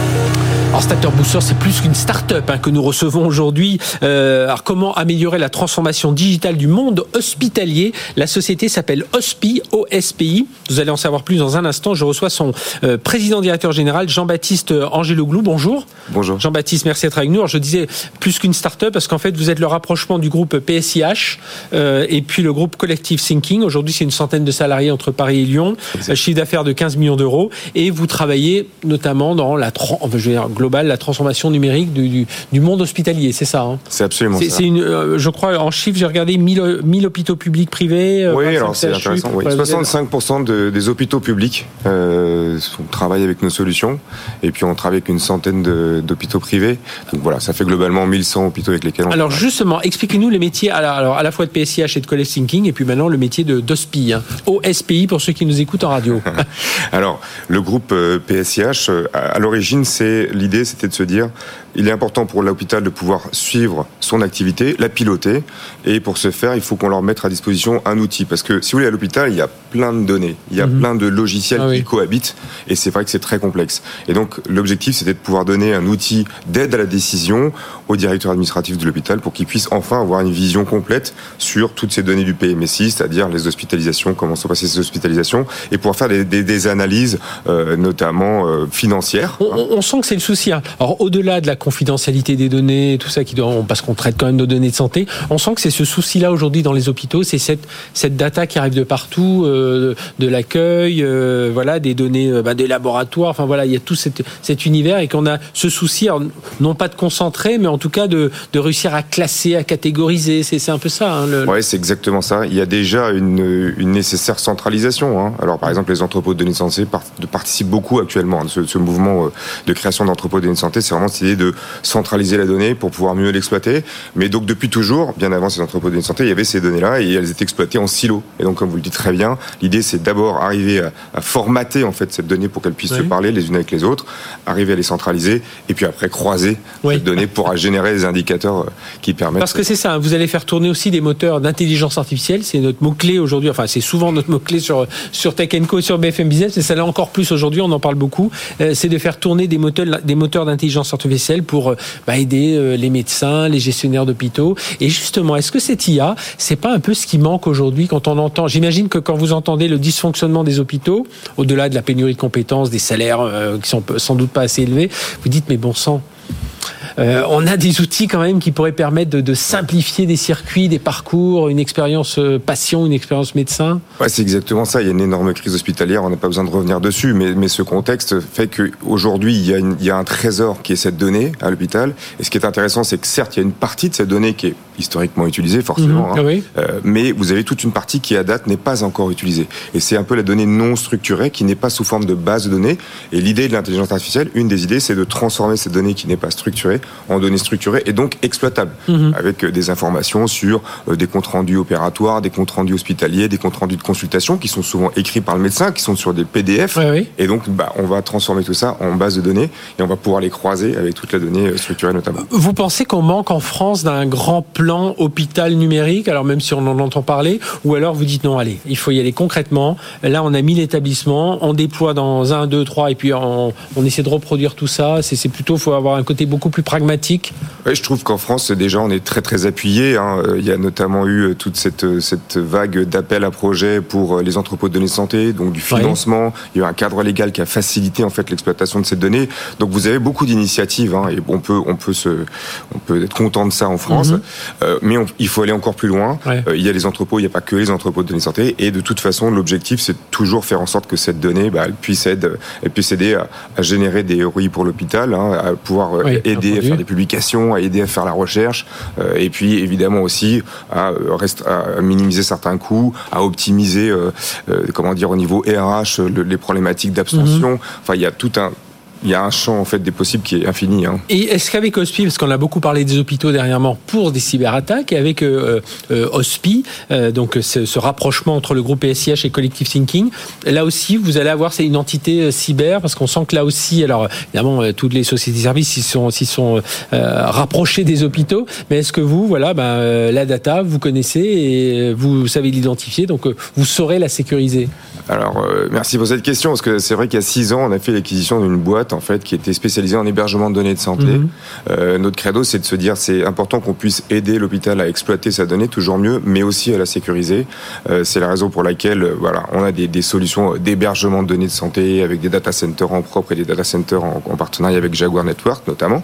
Speaker 1: Alors Starter Booster, c'est plus qu'une start-up hein, que nous recevons aujourd'hui. Euh, alors comment améliorer la transformation digitale du monde hospitalier? La société s'appelle OSPI, OSPI. Vous allez en savoir plus dans un instant. Je reçois son euh, président directeur général, Jean-Baptiste Angeloglou. Bonjour.
Speaker 5: Bonjour.
Speaker 1: Jean-Baptiste, merci d'être avec nous. Alors je disais plus qu'une start-up parce qu'en fait vous êtes le rapprochement du groupe PSIH euh, et puis le groupe Collective Thinking. Aujourd'hui c'est une centaine de salariés entre Paris et Lyon, chiffre d'affaires de 15 millions d'euros et vous travaillez notamment dans la, je veux dire, globale, la transformation numérique du, du, monde hospitalier, c'est ça hein
Speaker 5: C'est absolument ça.
Speaker 1: C'est une, euh, je crois, en chiffres, j'ai regardé 1000, 1000 hôpitaux publics privés.
Speaker 5: Euh, oui, alors c'est intéressant. Oui. 65% de, des hôpitaux publics, euh, on travaille avec nos solutions, et puis on travaille avec une centaine d'hôpitaux privés. Donc voilà, ça fait globalement 1100 hôpitaux avec lesquels on
Speaker 1: Alors justement, expliquez-nous les métiers alors, à la fois de PSIH et de College Thinking, et puis maintenant le métier de d'OSPI, hein. OSPI pour ceux qui nous écoutent en radio.
Speaker 5: alors, le groupe PSIH, à l'origine, c'est l'idée, c'était de se dire, il est important pour l'hôpital de pouvoir suivre son activité, la piloter, et pour ce faire, il faut qu'on leur mette à disposition un outil, parce que si vous voulez, à l'hôpital, il y a plein de données, il y a mhm. plein de logiciels ah qui cohabitent, et c'est vrai que c'est très complexe. Et donc, l'objectif, c'était de pouvoir donner un outil d'aide à la décision au directeur administratif de l'hôpital pour qu'il puisse enfin avoir une vision complète sur toutes ces données du PMSI, c'est-à-dire les hospitalisations, comment sont passées ces hospitalisations, et pouvoir faire des, analyses, euh, notamment euh, financières.
Speaker 1: On, sent que c'est le souci. Hein. Alors, au-delà de la confidentialité des données, tout ça qui doit, parce qu'on traite quand même nos données de santé. On sent que c'est ce souci-là aujourd'hui dans les hôpitaux, c'est cette cette data qui arrive de partout, euh, de l'accueil, euh, voilà, des données euh, bah, des laboratoires. Enfin voilà, il y a tout cet, cet univers et qu'on a ce souci, non pas de concentrer, mais en tout cas de, de réussir à classer, à catégoriser. C'est un peu ça. Hein,
Speaker 5: le... Ouais, c'est exactement ça. Il y a déjà une, une nécessaire centralisation. Hein. Alors par exemple, les entrepôts de données de santé participent beaucoup actuellement de ce, ce mouvement de création d'entrepôts de données de santé. C'est vraiment cette idée de centraliser la donnée pour pouvoir mieux l'exploiter. Mais donc depuis toujours, bien avant ces entrepôts de données de santé, il y avait ces données-là et elles étaient exploitées en silo. Et donc comme vous le dites très bien, l'idée c'est d'abord arriver à, formater en fait cette donnée pour qu'elle puisse se parler les unes avec les autres, arriver à les centraliser et puis après croiser oui. cette donnée pour générer des indicateurs euh, qui permettent.
Speaker 1: Parce que c'est ça, hein, vous allez faire tourner aussi des moteurs d'intelligence artificielle, c'est notre mot clé aujourd'hui. Enfin c'est souvent notre mot clé sur sur Tech Co et sur BFM Business, et ça l'est encore plus aujourd'hui. On en parle beaucoup. Euh, c'est de faire tourner des moteurs des moteurs d'intelligence artificielle pour euh, bah, aider euh, les médecins, les gestionnaires d'hôpitaux. Et justement, est-ce que cette IA, c'est pas un peu ce qui manque aujourd'hui quand on entend J'imagine que quand vous entendez le dysfonctionnement des hôpitaux, au-delà de la pénurie de compétences, des salaires euh, qui sont sans doute pas assez élevés, vous dites mais bon sang. Euh, on a des outils quand même qui pourraient permettre de, simplifier des circuits, des parcours, une expérience euh, patient, une expérience médecin.
Speaker 5: Ouais, c'est exactement ça. Il y a une énorme crise hospitalière. On n'a pas besoin de revenir dessus, mais, mais ce contexte fait qu'aujourd'hui il y, a il y a un trésor qui est cette donnée à l'hôpital. Et ce qui est intéressant, c'est que certes, il y a une partie de cette donnée qui est historiquement utilisée, forcément,
Speaker 1: mhm.
Speaker 5: hein. euh, mais vous avez toute une partie qui à date n'est pas encore utilisée. Et c'est un peu la donnée non structurée qui n'est pas sous forme de base de données. Et l'idée de l'intelligence artificielle, une des idées, c'est de transformer cette donnée qui n'est pas structurée en données structurées et donc exploitables, mhm. avec euh, des informations sur euh, des comptes rendus opératoires, des comptes rendus hospitaliers, des comptes rendus de consultation qui sont souvent écrits par le médecin, qui sont sur des PDF. Et donc, bah, on va transformer tout ça en base de données et on va pouvoir les croiser avec toute la donnée euh, structurée notamment.
Speaker 1: Vous pensez qu'on manque en France d'un grand plan hôpital numérique, alors même si on en entend parler, ou alors vous dites non, allez, il faut y aller concrètement. Là, on a mis l'établissement, on déploie dans un, deux, trois, et puis on, essaie de reproduire tout ça. C'est plutôt, faut avoir un côté beaucoup plus pragmatique.
Speaker 5: Oui, je trouve qu'en France, déjà, on est très très appuyé. Hein. Il y a notamment eu euh, toute cette, euh, cette vague d'appels à projets pour les entrepôts de données de santé, donc du financement. Il y a eu un cadre légal qui a facilité en fait l'exploitation de ces données. Donc vous avez beaucoup d'initiatives hein, et on peut on peut se on peut être content de ça en France, mhm. euh, mais il faut aller encore plus loin. Euh, il y a les entrepôts, il n'y a pas que les entrepôts de données santé et de toute façon l'objectif c'est toujours faire en sorte que cette donnée bah, elle puisse aider elle puisse aider à, générer des ROI pour l'hôpital, hein, à pouvoir euh, aider à faire des publications, à aider à faire la recherche et puis évidemment aussi à, à minimiser certains coûts, à optimiser comment dire au niveau RH les problématiques d'abstention. Mhm. Enfin il y a tout un il y a un champ en fait des possibles qui est infini. Hein.
Speaker 1: Et est-ce qu'avec OSPI, parce qu'on a beaucoup parlé des hôpitaux dernièrement pour des cyberattaques, et avec euh, euh, OSPI, euh, donc ce, rapprochement entre le groupe SIH et Collective Thinking, là aussi vous allez avoir une entité cyber, parce qu'on sent que là aussi, alors évidemment toutes les sociétés de services s'y sont, sont rapprochées des hôpitaux, mais est-ce que vous, voilà, ben, la data, vous connaissez et vous savez l'identifier, donc vous saurez la sécuriser?
Speaker 5: Alors merci pour cette question, parce que c'est vrai qu'il y a six ans, on a fait l'acquisition d'une boîte en fait qui était spécialisée en hébergement de données de santé. Mhm. Euh, notre credo, c'est de se dire c'est important qu'on puisse aider l'hôpital à exploiter sa donnée toujours mieux, mais aussi à la sécuriser. Euh, c'est la raison pour laquelle euh, voilà, on a des, des solutions d'hébergement de données de santé avec des data centers en propre et des data centers en, en, partenariat avec Jaguar Network notamment.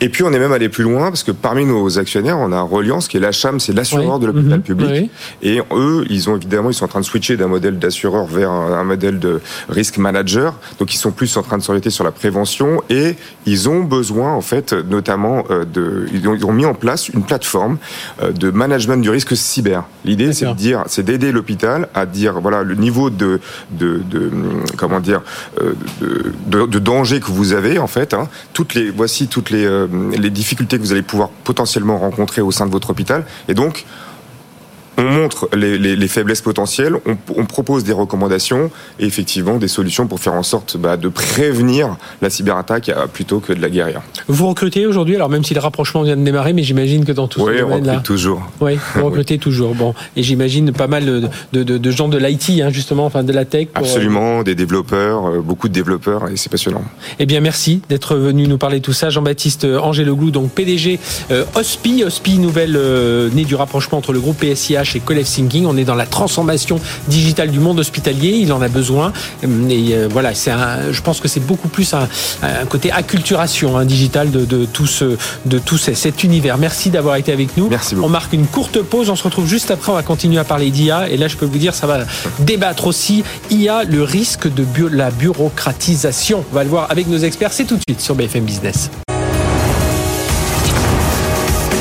Speaker 5: Et puis on est même allé plus loin parce que parmi nos actionnaires, on a Reliance qui est l'ACHAM, c'est l'assureur de l'hôpital mhm. public. Et eux, ils ont évidemment, ils sont en train de switcher d'un modèle d'assureur vers un, modèle de risk manager. Donc ils sont plus en train de s'orienter sur la prévention et ils ont besoin en fait notamment euh, de ils ont, mis en place une plateforme euh, de management du risque cyber. L'idée c'est de dire c'est d'aider l'hôpital à dire voilà le niveau de de, de comment dire euh, de, de, danger que vous avez en fait hein, toutes les voici toutes les les difficultés que vous allez pouvoir potentiellement rencontrer au sein de votre hôpital. Et donc on montre les, faiblesses potentielles, on, propose des recommandations et effectivement des solutions pour faire en sorte bah, de prévenir la cyberattaque euh, plutôt que de la guérir.
Speaker 1: Vous recrutez aujourd'hui, alors même si le rapprochement vient de démarrer, mais j'imagine que dans tout
Speaker 5: oui, ce domaine recrute toujours.
Speaker 1: Oui, vous recrutez toujours. Bon, et j'imagine pas mal de, gens de l'IT, hein, justement, enfin de la tech.
Speaker 5: Euh, Absolument, des développeurs, euh, beaucoup de développeurs, et c'est passionnant.
Speaker 1: Eh bien, merci d'être venu nous parler de tout ça. Jean-Baptiste Angéloglou, donc PDG OSPI, OSPI, nouvelle née du rapprochement entre le groupe PSIH chez Collective Thinking. On est dans la transformation digitale du monde hospitalier. Il en a besoin. Et euh, voilà, c'est je pense que c'est beaucoup plus un, côté acculturation hein, digitale de, de, tout ce, de tout cet univers. Merci d'avoir été avec nous.
Speaker 5: Merci beaucoup.
Speaker 1: On marque une courte pause. On se retrouve juste après. On va continuer à parler d'IA. Et là, je peux vous dire, ça va débattre aussi. IA, le risque de la bureaucratisation. On va le voir avec nos experts. C'est tout de suite sur BFM Business.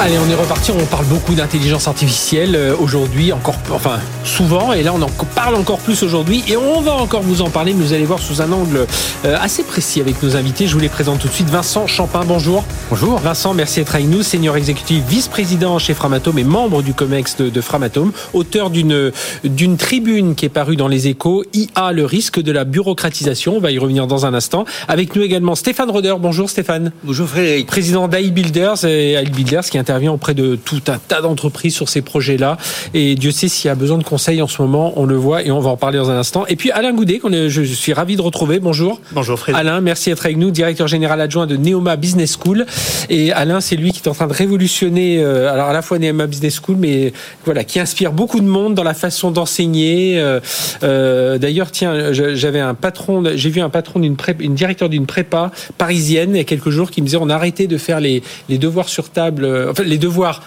Speaker 1: Allez, on est reparti. On parle beaucoup d'intelligence artificielle euh, aujourd'hui, encore, enfin souvent, et là on en parle encore plus aujourd'hui, et on va encore vous en parler. Mais vous allez voir sous un angle euh, assez précis avec nos invités. Je vous les présente tout de suite. Vincent Champin, bonjour.
Speaker 6: Bonjour.
Speaker 1: Vincent, merci d'être avec nous, senior exécutif, vice-président chez Framatome et membre du Comex de, de Framatome, auteur d'une d'une tribune qui est parue dans les Échos. IA, le risque de la bureaucratisation. On va y revenir dans un instant. Avec nous également Stéphane Roder. Bonjour Stéphane.
Speaker 6: Bonjour Frédéric.
Speaker 1: Président d'AI Builders et AI Builders qui est intervient auprès de tout un tas d'entreprises sur ces projets-là. Et Dieu sait s'il y a besoin de conseils en ce moment, on le voit et on va en parler dans un instant. Et puis Alain Goudet, qu'on je suis ravi de retrouver. Bonjour.
Speaker 6: Bonjour Frédéric.
Speaker 1: Alain, merci d'être avec nous, directeur général adjoint de Neoma Business School. Et Alain, c'est lui qui est en train de révolutionner, euh, alors à la fois Neoma Business School, mais voilà, qui inspire beaucoup de monde dans la façon d'enseigner. Euh, euh, D'ailleurs, tiens, j'avais un patron, j'ai vu un patron d'une une directeur d'une prépa parisienne il y a quelques jours qui me disait on a arrêté de faire les, les devoirs sur table, les devoirs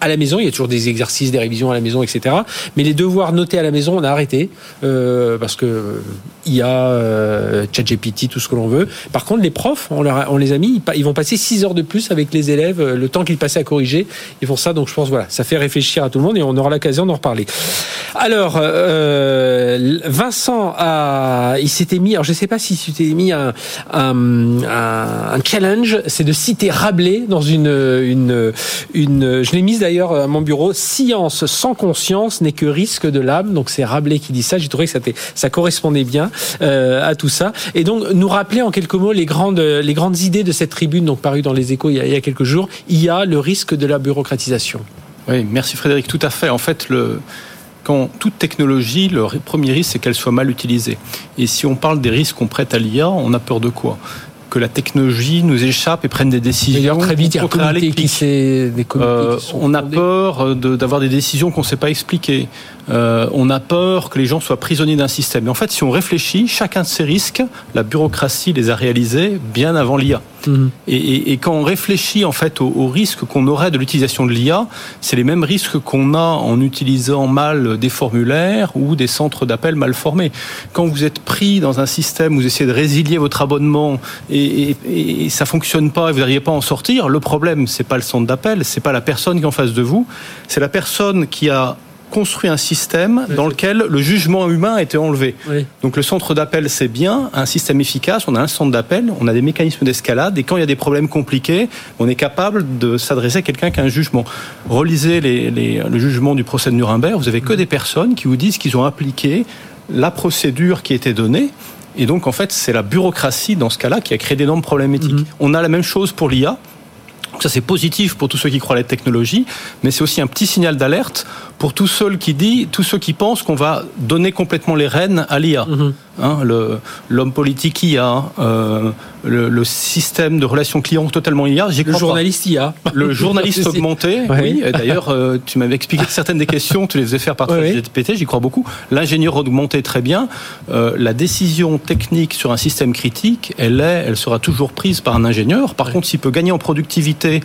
Speaker 1: à la maison. Il y a toujours des exercices, des révisions à la maison, etc. Mais les devoirs notés à la maison, on a arrêté euh, parce que il y a euh, ChatGPT, tout ce que l'on veut. Par contre, les profs, on, les a mis, ils vont passer 6 heures de plus avec les élèves, euh, le temps qu'ils passaient à corriger. Ils font ça, donc je pense voilà, ça fait réfléchir à tout le monde et on aura l'occasion d'en reparler. Alors, euh, Vincent a, il s'était mis, alors je sais pas si tu t'es mis un, un, un challenge, c'est de citer Rabelais dans une, une, une je l'ai mise d'ailleurs à mon bureau, science sans conscience n'est que risque de l'âme. Donc c'est Rabelais qui dit ça. J'ai trouvé que ça, correspondait bien euh, à tout ça. Et donc nous rappeler en quelques mots les grandes, les idées de cette tribune, donc parue dans les Échos il y, a, quelques jours. Il y a le risque de la bureaucratisation.
Speaker 6: Oui, merci Frédéric. Tout à fait. En fait, quand toute technologie, le premier risque, c'est qu'elle soit mal utilisée. Et si on parle des risques qu'on prête à l'IA, on a peur de quoi? Que la technologie nous échappe et prenne des décisions.
Speaker 1: très vite, il y a des
Speaker 6: euh, on a peur d'avoir des décisions qu'on ne sait pas expliquer. Euh, on a peur que les gens soient prisonniers d'un système. Mais en fait, si on réfléchit, chacun de ces risques, la bureaucratie les a réalisés bien avant l'IA. Mhm. Et, quand on réfléchit en fait aux, risques qu'on aurait de l'utilisation de l'IA, c'est les mêmes risques qu'on a en utilisant mal des formulaires ou des centres d'appel mal formés. Quand vous êtes pris dans un système, vous essayez de résilier votre abonnement et, et, ça fonctionne pas et vous n'arrivez pas à en sortir, le problème c'est pas le centre d'appel, c'est pas la personne qui est en face de vous, c'est la personne qui a construit un système dans lequel le jugement humain a été enlevé. Donc le centre d'appel, c'est bien, un système efficace, on a un centre d'appel, on a des mécanismes d'escalade, et quand il y a des problèmes compliqués, on est capable de s'adresser à quelqu'un qui a un jugement. Relisez le jugement du procès de Nuremberg, vous avez que des personnes qui vous disent qu'ils ont appliqué la procédure qui était donnée, et donc, en fait, c'est la bureaucratie, dans ce cas-là, qui a créé d'énormes problèmes éthiques. Mhm. On a la même chose pour l'IA. Ça, c'est positif pour tous ceux qui croient à la technologie, mais c'est aussi un petit signal d'alerte pour tous ceux qui disent, tous ceux qui pensent qu'on va donner complètement les rênes à l'IA. Mhm. Hein, l'homme politique IA, euh, le, le, système de relations clients totalement IA.
Speaker 1: Le journaliste IA.
Speaker 6: Le journaliste augmenté. oui. D'ailleurs, euh, tu m'avais expliqué que certaines des questions, tu les faisais faire par GPT, j'y crois beaucoup. L'ingénieur augmenté, très bien. Euh, la décision technique sur un système critique, elle est, elle sera toujours prise par un ingénieur. Par contre, s'il peut gagner en productivité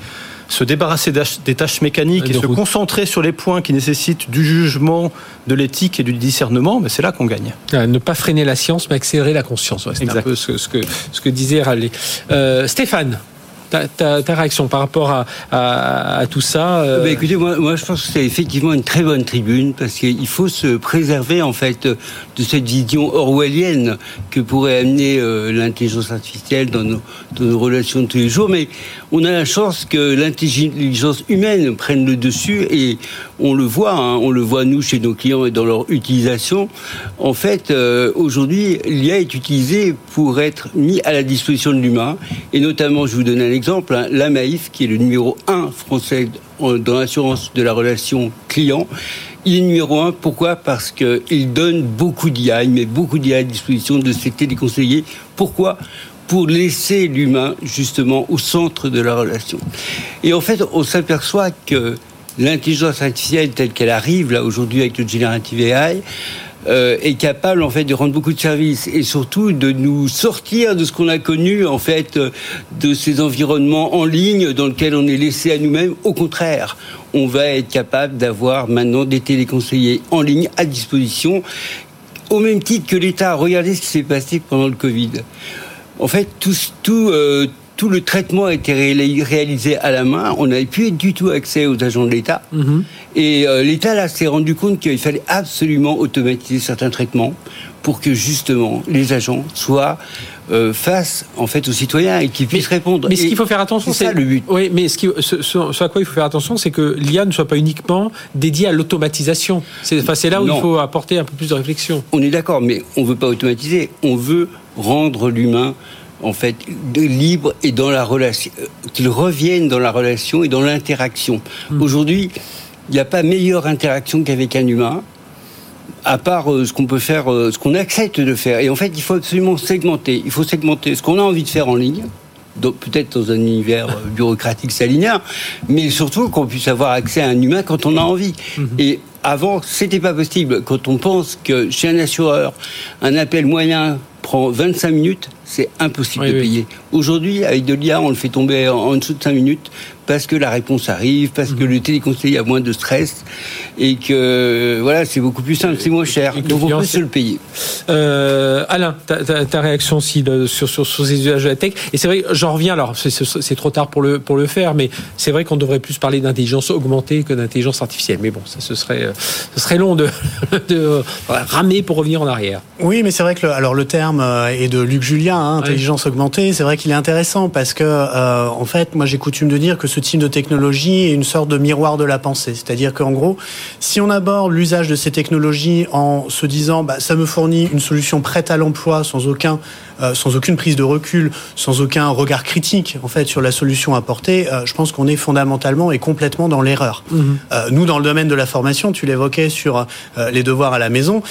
Speaker 6: se débarrasser des tâches mécaniques et se concentrer sur les points qui nécessitent du jugement, de l'éthique et du discernement, mais c'est là qu'on gagne.
Speaker 1: Ah, ne pas freiner la science, mais accélérer la conscience. c'est un peu ce, que, ce que disait Raleigh. Euh, Stéphane ta, réaction par rapport à, à, tout ça
Speaker 7: euh... bah, Écoutez, moi, moi je pense que c'est effectivement une très bonne tribune parce qu'il faut se préserver en fait de cette vision orwellienne que pourrait amener euh, l'intelligence artificielle dans nos, dans nos, relations de tous les jours. Mais on a la chance que l'intelligence humaine prenne le dessus et on le voit, hein, on le voit nous chez nos clients et dans leur utilisation. En fait, euh, aujourd'hui, l'IA est utilisée pour être mis à la disposition de l'humain et notamment, je vous donne un exemple hein, la qui est le numéro 1 français dans l'assurance de la relation client, il est numéro 1. Pourquoi? Parce qu'il donne beaucoup d'IA, il met beaucoup d'IA à disposition de ses téléconseillers. Pourquoi? Pour laisser l'humain justement au centre de la relation. Et en fait, on s'aperçoit que l'intelligence artificielle telle qu'elle arrive là aujourd'hui avec le Generative AI, euh, est capable en fait de rendre beaucoup de services et surtout de nous sortir de ce qu'on a connu en fait de ces environnements en ligne dans lesquels on est laissé à nous-mêmes. Au contraire, on va être capable d'avoir maintenant des téléconseillers en ligne à disposition au même titre que l'État. Regardez ce qui s'est passé pendant le Covid. En fait, tout, tout, euh, tout le traitement a été réalisé à la main. On n'avait plus du tout accès aux agents de l'État. Mhm. Et euh, l'État, là, s'est rendu compte qu'il fallait absolument automatiser certains traitements pour que, justement, les agents soient euh, face en fait aux citoyens et qu'ils puissent répondre.
Speaker 1: Mais ce qu'il faut faire attention, c'est le but. Oui, mais ce, qui, ce, à quoi il faut faire attention, c'est que l'IA ne soit pas uniquement dédiée à l'automatisation. C'est enfin, là où il faut apporter un peu plus de réflexion.
Speaker 7: On est d'accord, mais on veut pas automatiser. On veut rendre l'humain en fait, de libre et dans la relation, euh, qu'ils reviennent dans la relation et dans l'interaction. Hmm. Aujourd'hui, il n'y a pas meilleure interaction qu'avec un humain à part euh, ce qu'on peut faire, euh, ce qu'on accepte de faire. Et en fait, il faut absolument segmenter. Il faut segmenter ce qu'on a envie de faire en ligne, peut-être dans un univers bureaucratique salinaire, mais surtout qu'on puisse avoir accès à un humain quand on a envie. Mhm. Et avant, c'était pas possible. Quand on pense que chez un assureur, un appel moyen prend 25 minutes, c'est impossible de payer. Aujourd'hui, avec de l'IA, on le fait tomber en, dessous de 5 minutes parce que la réponse arrive, parce que mhm. le téléconseiller a moins de stress et que voilà, c'est beaucoup plus simple, c'est moins cher. Donc on peut se le payer.
Speaker 1: Euh, Alain, ta, réaction aussi sur, sur, ces usages de la tech. Et c'est vrai, j'en reviens, alors c'est trop tard pour le, pour le faire, mais c'est vrai qu'on devrait plus parler d'intelligence augmentée que d'intelligence artificielle. Mais bon, ça ce serait, ce serait long de, de ramer pour revenir en arrière.
Speaker 8: Oui, mais c'est vrai que le, alors le terme euh, est de Luc Julien, hein, intelligence augmentée. C'est vrai qu'il est intéressant parce que, euh, en fait, moi j'ai coutume de dire que ce type de technologie est une sorte de miroir de la pensée. C'est-à-dire qu'en gros, si on aborde l'usage de ces technologies en se disant, bah, ça me fournit une solution prête à l'emploi sans aucun euh, sans aucune prise de recul, sans aucun regard critique en fait sur la solution apportée, euh, je pense qu'on est fondamentalement et complètement dans l'erreur. Mhm. Euh, nous, dans le domaine de la formation, tu l'évoquais sur les devoirs à la maison,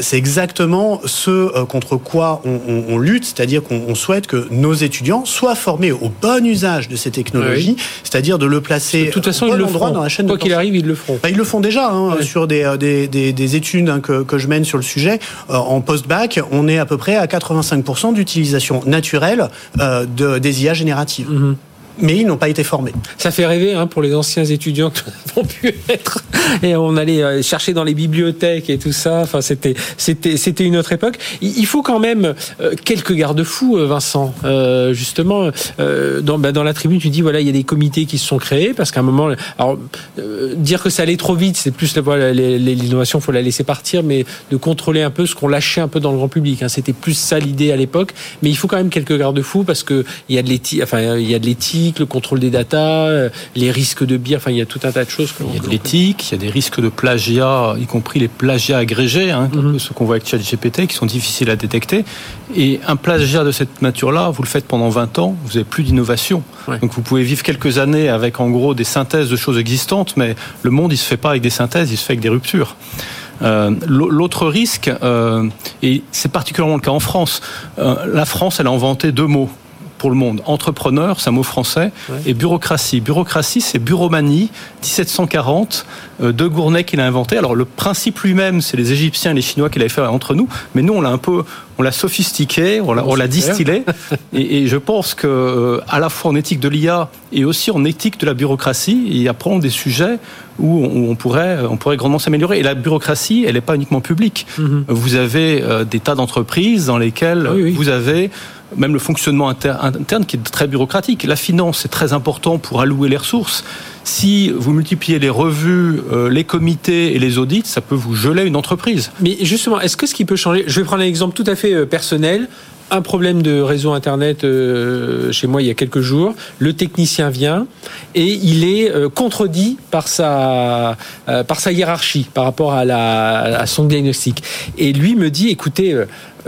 Speaker 8: c'est exactement ce contre quoi on, lutte, c'est-à-dire qu'on souhaite que nos étudiants soient formés au bon usage de ces technologies, c'est-à-dire de le placer
Speaker 1: de toute façon, ils le feront. dans la chaîne. Quoi qu'il arrive, ils le feront.
Speaker 8: Bah, ils le font déjà hein, sur des, des, des, études hein, que, que, je mène sur le sujet. en post-bac, on est à peu près à 85% d'utilisation naturelle euh, de, des IA génératives. Mhm mais ils n'ont pas été formés.
Speaker 1: Ça fait rêver hein, pour les anciens étudiants que nous pu être. Et on allait euh, chercher dans les bibliothèques et tout ça. Enfin, c'était c'était c'était une autre époque. Il faut quand même euh, quelques garde-fous, euh, Vincent. justement, dans bah, dans la tribune, tu dis voilà, il y a des comités qui se sont créés parce qu'à un moment, alors dire que ça allait trop vite, c'est plus l'innovation, faut la laisser partir, mais de contrôler un peu ce qu'on lâchait un peu dans le grand public. Hein. C'était plus ça l'idée à l'époque. Mais il faut quand même quelques garde-fous parce que il y a de l'éthique, enfin il y a de l'éthique le contrôle des datas, euh, les risques de biais, enfin il y a tout un tas de choses.
Speaker 6: Il y a de l'éthique, il y a des risques de plagiat, y compris les plagiats agrégés, hein, mhm. ce qu'on voit avec ChatGPT, qui sont difficiles à détecter. Et un plagiat de cette nature-là, vous le faites pendant 20 ans, vous n'avez plus d'innovation. Donc vous pouvez vivre quelques années avec en gros des synthèses de choses existantes, mais le monde il se fait pas avec des synthèses, il se fait avec des ruptures. Euh, l'autre risque, euh, et c'est particulièrement le cas en France, la France, elle a inventé deux mots pour le monde. Entrepreneur, c'est un mot français, et bureaucratie. Bureaucratie, c'est bureaumanie, 1740, euh, de Gournay qui l'a inventé. Alors le principe lui-même, c'est les Égyptiens et les Chinois qui l'avaient fait entre nous, mais nous on l'a un peu, on l'a sophistiqué, on l'a distillé, et, je pense que euh, à la fois en éthique de l'IA et aussi en éthique de la bureaucratie, il y a probablement des sujets où on, pourrait, on pourrait grandement s'améliorer. Et la bureaucratie, elle n'est pas uniquement publique. Mm-hmm. Vous avez euh, des tas d'entreprises dans lesquelles vous avez même le fonctionnement interne qui est très bureaucratique. La finance, c'est très important pour allouer les ressources. Si vous multipliez les revues, euh, les comités et les audits, ça peut vous geler une entreprise.
Speaker 1: Mais justement, est-ce que ce qui peut changer, je vais prendre un exemple tout à fait euh, personnel, un problème de réseau internet euh, chez moi il y a quelques jours. Le technicien vient et il est contredit par sa par sa hiérarchie par rapport à son diagnostic. Et lui me dit écoutez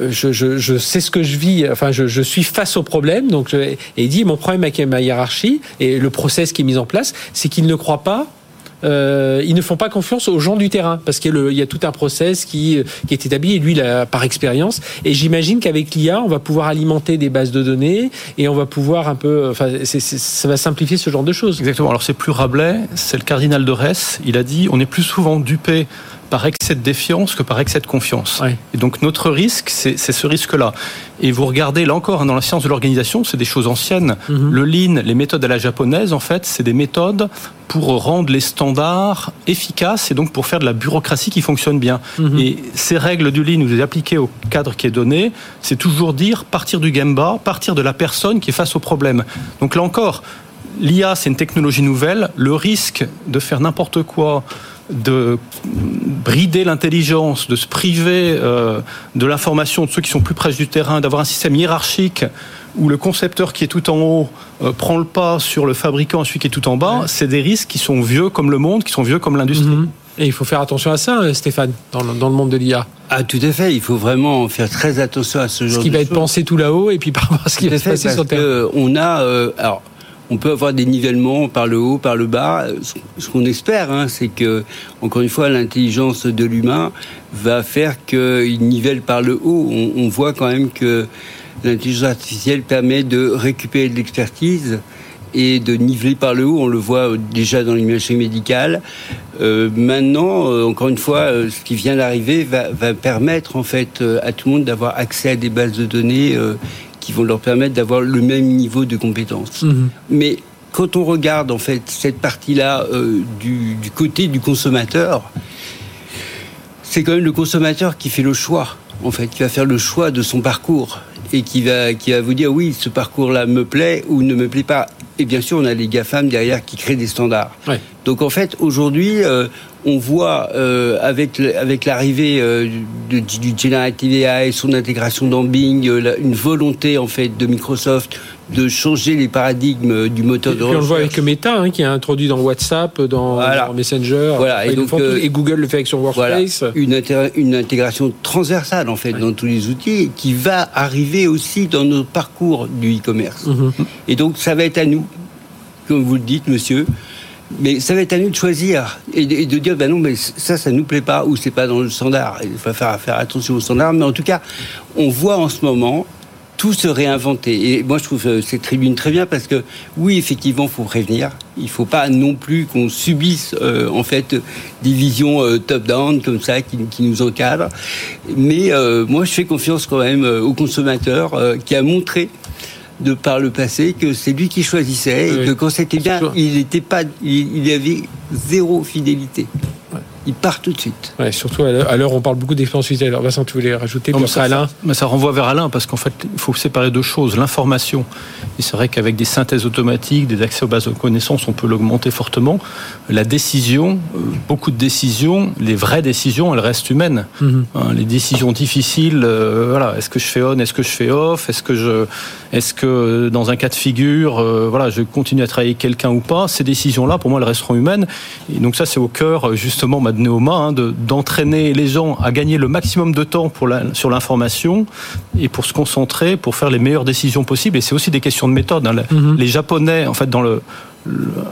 Speaker 1: je, sais ce que je vis, enfin, je, suis face au problème. Donc, et il dit mon problème avec ma hiérarchie et le process qui est mis en place, c'est qu'il ne croit pas euh, ils ne font pas confiance aux gens du terrain parce qu'il y, a tout un process qui, qui est établi et lui il par expérience et j'imagine qu'avec l'IA on va pouvoir alimenter des bases de données et on va pouvoir un peu enfin ça va simplifier ce genre de choses
Speaker 6: exactement alors c'est plus Rabelais c'est le cardinal de Retz il a dit on est plus souvent dupé par excès de défiance que par excès de confiance. Et donc notre risque, c'est ce risque-là. Et vous regardez, là encore, hein, dans la science de l'organisation, c'est des choses anciennes. Mhm. Le lean, les méthodes à la japonaise, en fait, c'est des méthodes pour rendre les standards efficaces et donc pour faire de la bureaucratie qui fonctionne bien. Mhm. Et ces règles du lean, vous les appliquez au cadre qui est donné, c'est toujours dire partir du gemba, partir de la personne qui est face au problème. Donc là encore, l'IA, c'est une technologie nouvelle. Le risque de faire n'importe quoi de brider l'intelligence, de se priver euh, de l'information de ceux qui sont plus proches du terrain, d'avoir un système hiérarchique où le concepteur qui est tout en haut euh, prend le pas sur le fabricant, celui qui est tout en bas, c'est des risques qui sont vieux comme le monde, qui sont vieux comme l'industrie. Mhm.
Speaker 1: Et il faut faire attention à ça, euh, Stéphane, dans le, dans le monde de l'IA.
Speaker 7: Ah, tout à fait. Il faut vraiment faire très attention à ce genre
Speaker 1: de Ce qui va être pensé tout là-haut et puis par rapport à ce qui va se passer sur terrain.
Speaker 7: On a, alors, on peut avoir des nivellements par le haut, par le bas. Ce qu'on espère, hein, c'est que, encore une fois, l'intelligence de l'humain va faire qu'il nivelle par le haut. On, voit quand même que l'intelligence artificielle permet de récupérer de l'expertise et de niveler par le haut. On le voit déjà dans l'imagerie médicale. Euh, maintenant, euh, encore une fois, euh, ce qui vient d'arriver va, va, permettre en fait à tout le monde d'avoir accès à des bases de données qui vont leur permettre d'avoir le même niveau de compétences. Mhm. Mais quand on regarde en fait cette partie-là du, du, côté du consommateur, c'est quand même le consommateur qui fait le choix, en fait, qui va faire le choix de son parcours et qui va, qui va vous dire oui, ce parcours-là me plaît ou ne me plaît pas. Et bien sûr, on a les GAFAM derrière qui créent des standards. Donc en fait, aujourd'hui, euh, on voit euh, avec avec l'arrivée euh, du, du Generative AI, son intégration dans Bing, une volonté en fait de Microsoft de changer les paradigmes du moteur de recherche.
Speaker 1: on le voit avec Meta, hein, qui a introduit dans WhatsApp, dans, Messenger.
Speaker 7: Voilà.
Speaker 1: Et, donc, et, Google le fait avec son Workspace.
Speaker 7: Une, une, intégration transversale, en fait, dans tous les outils, qui va arriver aussi dans nos parcours du e-commerce. Mhm. Et donc, ça va être à nous, comme vous le dites, monsieur, mais ça va être à nous de choisir et de, dire ben non mais ça ça nous plaît pas ou c'est pas dans le standard il faut faire, attention au standard mais en tout cas on voit en ce moment tout se réinventer. Et moi, je trouve euh, cette tribune très bien parce que, oui, effectivement, il faut prévenir. Il faut pas non plus qu'on subisse, euh, en fait, des visions euh, top-down comme ça qui, nous encadrent. Mais moi, je fais confiance quand même au consommateur qui a montré de par le passé que c'est lui qui choisissait et que quand c'était bien, il n'était pas, il, y avait zéro fidélité il part tout de suite.
Speaker 1: Ouais, surtout à l'heure, on parle beaucoup d'expérience utilisateur. Alors Vincent, tu voulais rajouter
Speaker 6: non, ça, Alain mais ça renvoie vers Alain, parce qu'en fait, il faut séparer deux choses. L'information, et c'est vrai qu'avec des synthèses automatiques, des accès aux bases de connaissances, on peut l'augmenter fortement. La décision, euh, beaucoup de décisions, les vraies décisions, elles restent humaines. Mhm. Hein, les décisions difficiles, euh, voilà, est-ce que je fais on, est-ce que je fais off, est-ce que je, est-ce que dans un cas de figure, euh, voilà, je continue à travailler avec quelqu'un ou pas, ces décisions-là, pour moi, elles resteront humaines. Et donc ça, c'est au cœur, justement, de Neoma, hein, d'entraîner les gens à gagner le maximum de temps pour la, sur l'information et pour se concentrer, pour faire les meilleures décisions possibles. Et c'est aussi des questions de méthode. Hein. Mm-hmm. Les Japonais, en fait, dans le,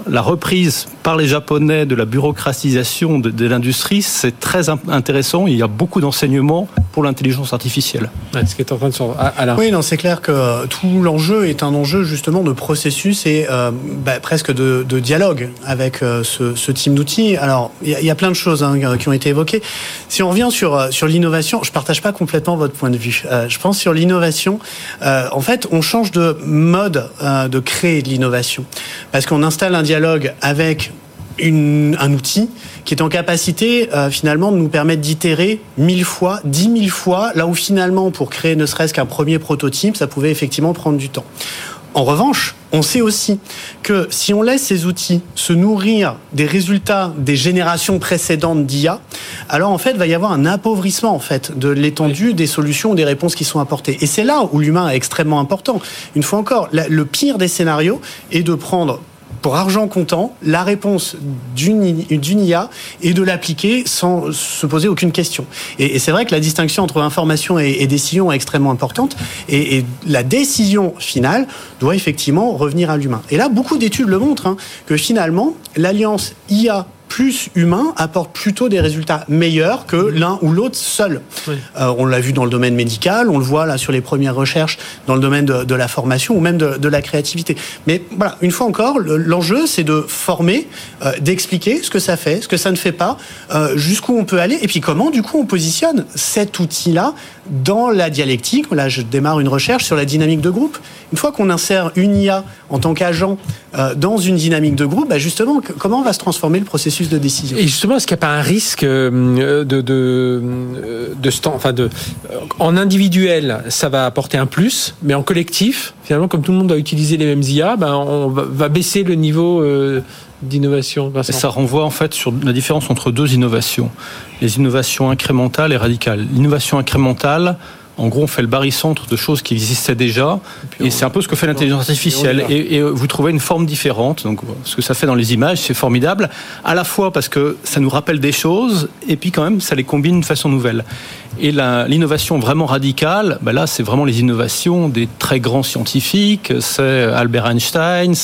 Speaker 6: la reprise par les Japonais de la bureaucratisation de, l'industrie, c'est très intéressant. Il y a beaucoup d'enseignements pour l'intelligence artificielle.
Speaker 1: ce qui est en train de se...
Speaker 8: Ah, oui, non, c'est clair que tout l'enjeu est un enjeu justement de processus et euh, bah, presque de, dialogue avec euh, ce, ce, type d'outils. Alors, il y, a plein de choses hein, qui ont été évoquées. Si on revient sur euh, sur l'innovation, je partage pas complètement votre point de vue. je pense sur l'innovation, en fait, on change de mode de créer de l'innovation parce qu'on on installe un dialogue avec un outil qui est en capacité euh, finalement de nous permettre d'itérer mille fois, dix mille fois, là où finalement pour créer ne serait-ce qu'un premier prototype, ça pouvait effectivement prendre du temps. En revanche, on sait aussi que si on laisse ces outils se nourrir des résultats des générations précédentes d'IA, alors en fait, il va y avoir un appauvrissement en fait de l'étendue des solutions ou des réponses qui sont apportées. Et c'est là où l'humain est extrêmement important. Une fois encore, le pire des scénarios est de prendre pour argent comptant la réponse d'une IA et de l'appliquer sans se poser aucune question. Et, c'est vrai que la distinction entre information et, décision est extrêmement importante et, la décision finale doit effectivement revenir à l'humain. Et là, beaucoup d'études le montrent, hein, que finalement, l'alliance IA plus humain apporte plutôt des résultats meilleurs que l'un ou l'autre seul. Euh, on l'a vu dans le domaine médical, on le voit là sur les premières recherches dans le domaine de, la formation ou même de, la créativité. Mais voilà, une fois encore, l'enjeu c'est de former, euh, d'expliquer ce que ça fait, ce que ça ne fait pas, euh, jusqu'où on peut aller, et puis comment du coup on positionne cet outil-là dans la dialectique. Là, je démarre une recherche sur la dynamique de groupe. Une fois qu'on insère une IA en tant qu'agent dans une dynamique de groupe, bah justement, comment va se transformer le processus de décision?
Speaker 1: Et justement, est-ce qu'il n'y a pas un risque euh, de, de, de, enfin de, en individuel, ça va apporter un plus, mais en collectif, finalement, comme tout le monde doit utiliser les mêmes IA, ben on va baisser le niveau euh, d'innovation.
Speaker 6: Ça renvoie en fait sur la différence entre deux innovations, les innovations incrémentales et radicales. L'innovation incrémentale, en gros, on fait le barycentre de choses qui existaient déjà, et, c'est un peu ce que fait l'intelligence artificielle. Et, vous trouvez une forme différente. Donc, ce que ça fait dans les images, c'est formidable, à la fois parce que ça nous rappelle des choses, et puis quand même, ça les combine d'une façon nouvelle. Et l'innovation vraiment radicale, ben là, c'est vraiment les innovations des très grands scientifiques. C'est Albert Einstein,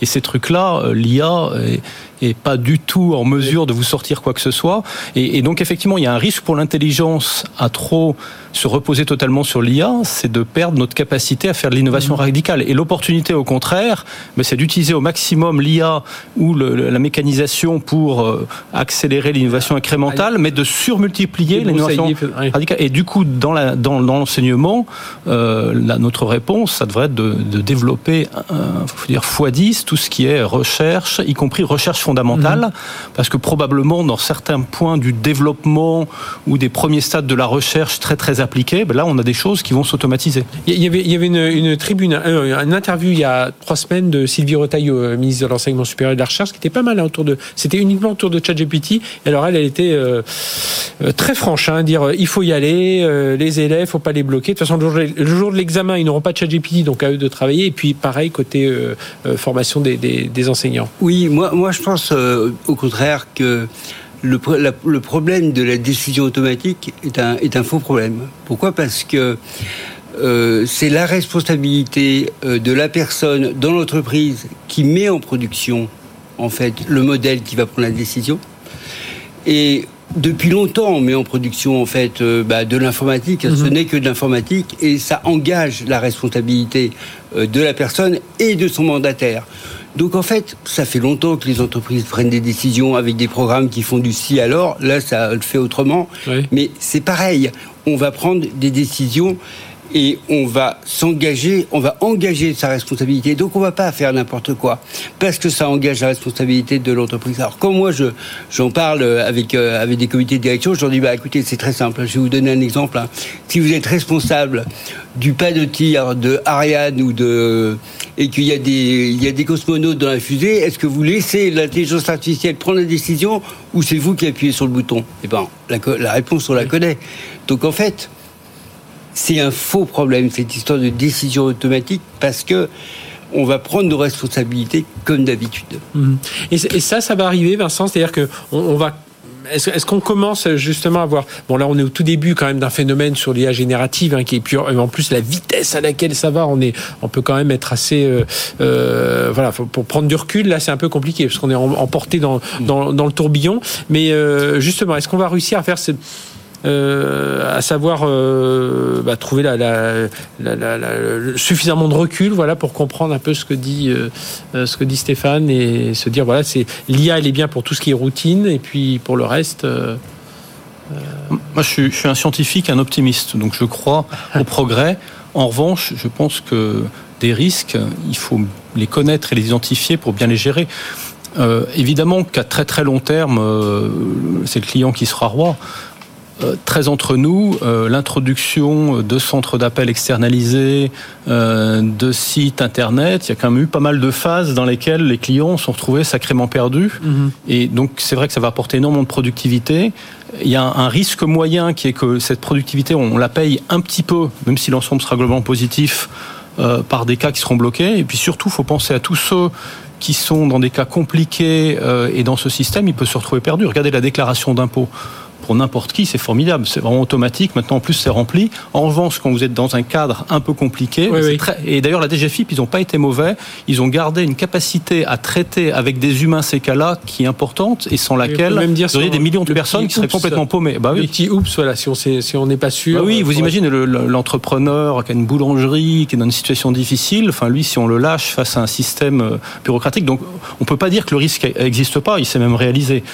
Speaker 6: et ces trucs-là, euh, l'IA et pas du tout en mesure de vous sortir quoi que ce soit. Et, donc effectivement, il y a un risque pour l'intelligence à trop se reposer totalement sur l'IA, c'est de perdre notre capacité à faire de l'innovation mmh. radicale. Et l'opportunité, au contraire, mais c'est d'utiliser au maximum l'IA ou la mécanisation pour euh, accélérer l'innovation incrémentale, mais de surmultiplier l'innovation radicale. Et du coup, dans l'enseignement, dans, euh, notre réponse, ça devrait être de, de développer, euh, faut dire, x10 tout ce qui est recherche, y compris recherche fondamentale, mhm. parce que probablement dans certains points du développement ou des premiers stades de la recherche très très appliqués, ben là on a des choses qui vont s'automatiser.
Speaker 1: Il y avait, il y avait une, tribune, une interview il y a trois semaines de Sylvie Retailleau, euh, ministre de l'enseignement supérieur et de la recherche, qui était pas mal hein, autour de, c'était uniquement autour de ChatGPT. Alors elle, elle était euh, euh, très franche, hein, dire il faut y aller, les élèves, faut pas les bloquer. De toute façon, le jour, de l'examen, ils n'auront pas de ChatGPT, donc à eux de travailler. Et puis pareil côté formation des, des, des enseignants.
Speaker 7: Oui, moi, je pense euh, au contraire que le, problème de la décision automatique est un, faux problème. Pourquoi? Parce que euh, c'est la responsabilité euh, de la personne dans l'entreprise qui met en production en fait le modèle qui va prendre la décision. Et depuis longtemps, on met en production en fait bah, de l'informatique. Ce mhm. n'est que de l'informatique et ça engage la responsabilité de la personne et de son mandataire. Donc en fait, ça fait longtemps que les entreprises prennent des décisions avec des programmes qui font du si alors. Là, ça le fait autrement. Mais c'est pareil. On va prendre des décisions et on va s'engager, on va engager sa responsabilité. Donc on va pas faire n'importe quoi parce que ça engage la responsabilité de l'entreprise. Alors quand moi je j'en parle avec euh, avec des comités de direction, je leur dis bah écoutez c'est très simple. Je vais vous donner un exemple. Hein. Si vous êtes responsable du pas de tir de Ariane ou de et qu'il y a des il y a des cosmonautes dans la fusée, est-ce que vous laissez l'intelligence artificielle prendre la décision ou c'est vous qui appuyez sur le bouton? Eh ben la, la réponse on la connaît. Donc en fait c'est un faux problème, cette histoire de décision automatique, parce que on va prendre nos responsabilités comme d'habitude.
Speaker 1: Mhm. Et, ça, ça va arriver, Vincent, c'est-à-dire que on, va est-ce qu'on commence justement à voir Bon, là, on est au tout début quand même d'un phénomène sur l'IA générative, hein, qui est pure. En plus, la vitesse à laquelle ça va, on est, on peut quand même être assez, euh, euh voilà, pour prendre du recul. Là, c'est un peu compliqué parce qu'on est emporté dans, dans, le tourbillon. Mais euh, justement, est-ce qu'on va réussir à faire ce euh, à savoir euh, bah, trouver la, suffisamment de recul, voilà, pour comprendre un peu ce que dit euh, ce que dit Stéphane et se dire voilà, c'est l'IA elle est bien pour tout ce qui est routine et puis pour le reste.
Speaker 6: Moi, je suis, je suis, un scientifique, un optimiste, donc je crois au progrès. En revanche, je pense que des risques, il faut les connaître et les identifier pour bien les gérer. évidemment qu'à très très long terme, c'est le client qui sera roi. Euh, très entre nous, euh, l'introduction de centres d'appel externalisés, euh, de sites internet, il y a quand même eu pas mal de phases dans lesquelles les clients sont retrouvés sacrément perdus. Mhm. Et donc c'est vrai que ça va apporter énormément de productivité. Il y a un risque moyen qui est que cette productivité, on la paye un petit peu, même si l'ensemble sera globalement positif, par des cas qui seront bloqués. Et puis surtout, il faut penser à tous ceux qui sont dans des cas compliqués et dans ce système, ils peuvent se retrouver perdus. Regardez la déclaration d'impôt pour n'importe qui, c'est formidable. C'est vraiment automatique. Maintenant, en plus, c'est rempli. En revanche, quand vous êtes dans un cadre un peu compliqué, et d'ailleurs, la DGFIP, ils n'ont pas été mauvais. Ils ont gardé une capacité à traiter avec des humains ces cas-là qui est importante et sans laquelle même dire vous auriez des millions de personnes qui seraient complètement paumées.
Speaker 1: Bah oui. Le petit oups, voilà, si on si n'est pas sûr.
Speaker 6: Bah oui, vous imaginez l'entrepreneur qui a une boulangerie, qui est dans une situation difficile. Enfin, lui, si on le lâche face à un système euh, bureaucratique, donc on peut pas dire que le risque n'existe pas. Il s'est même réalisé.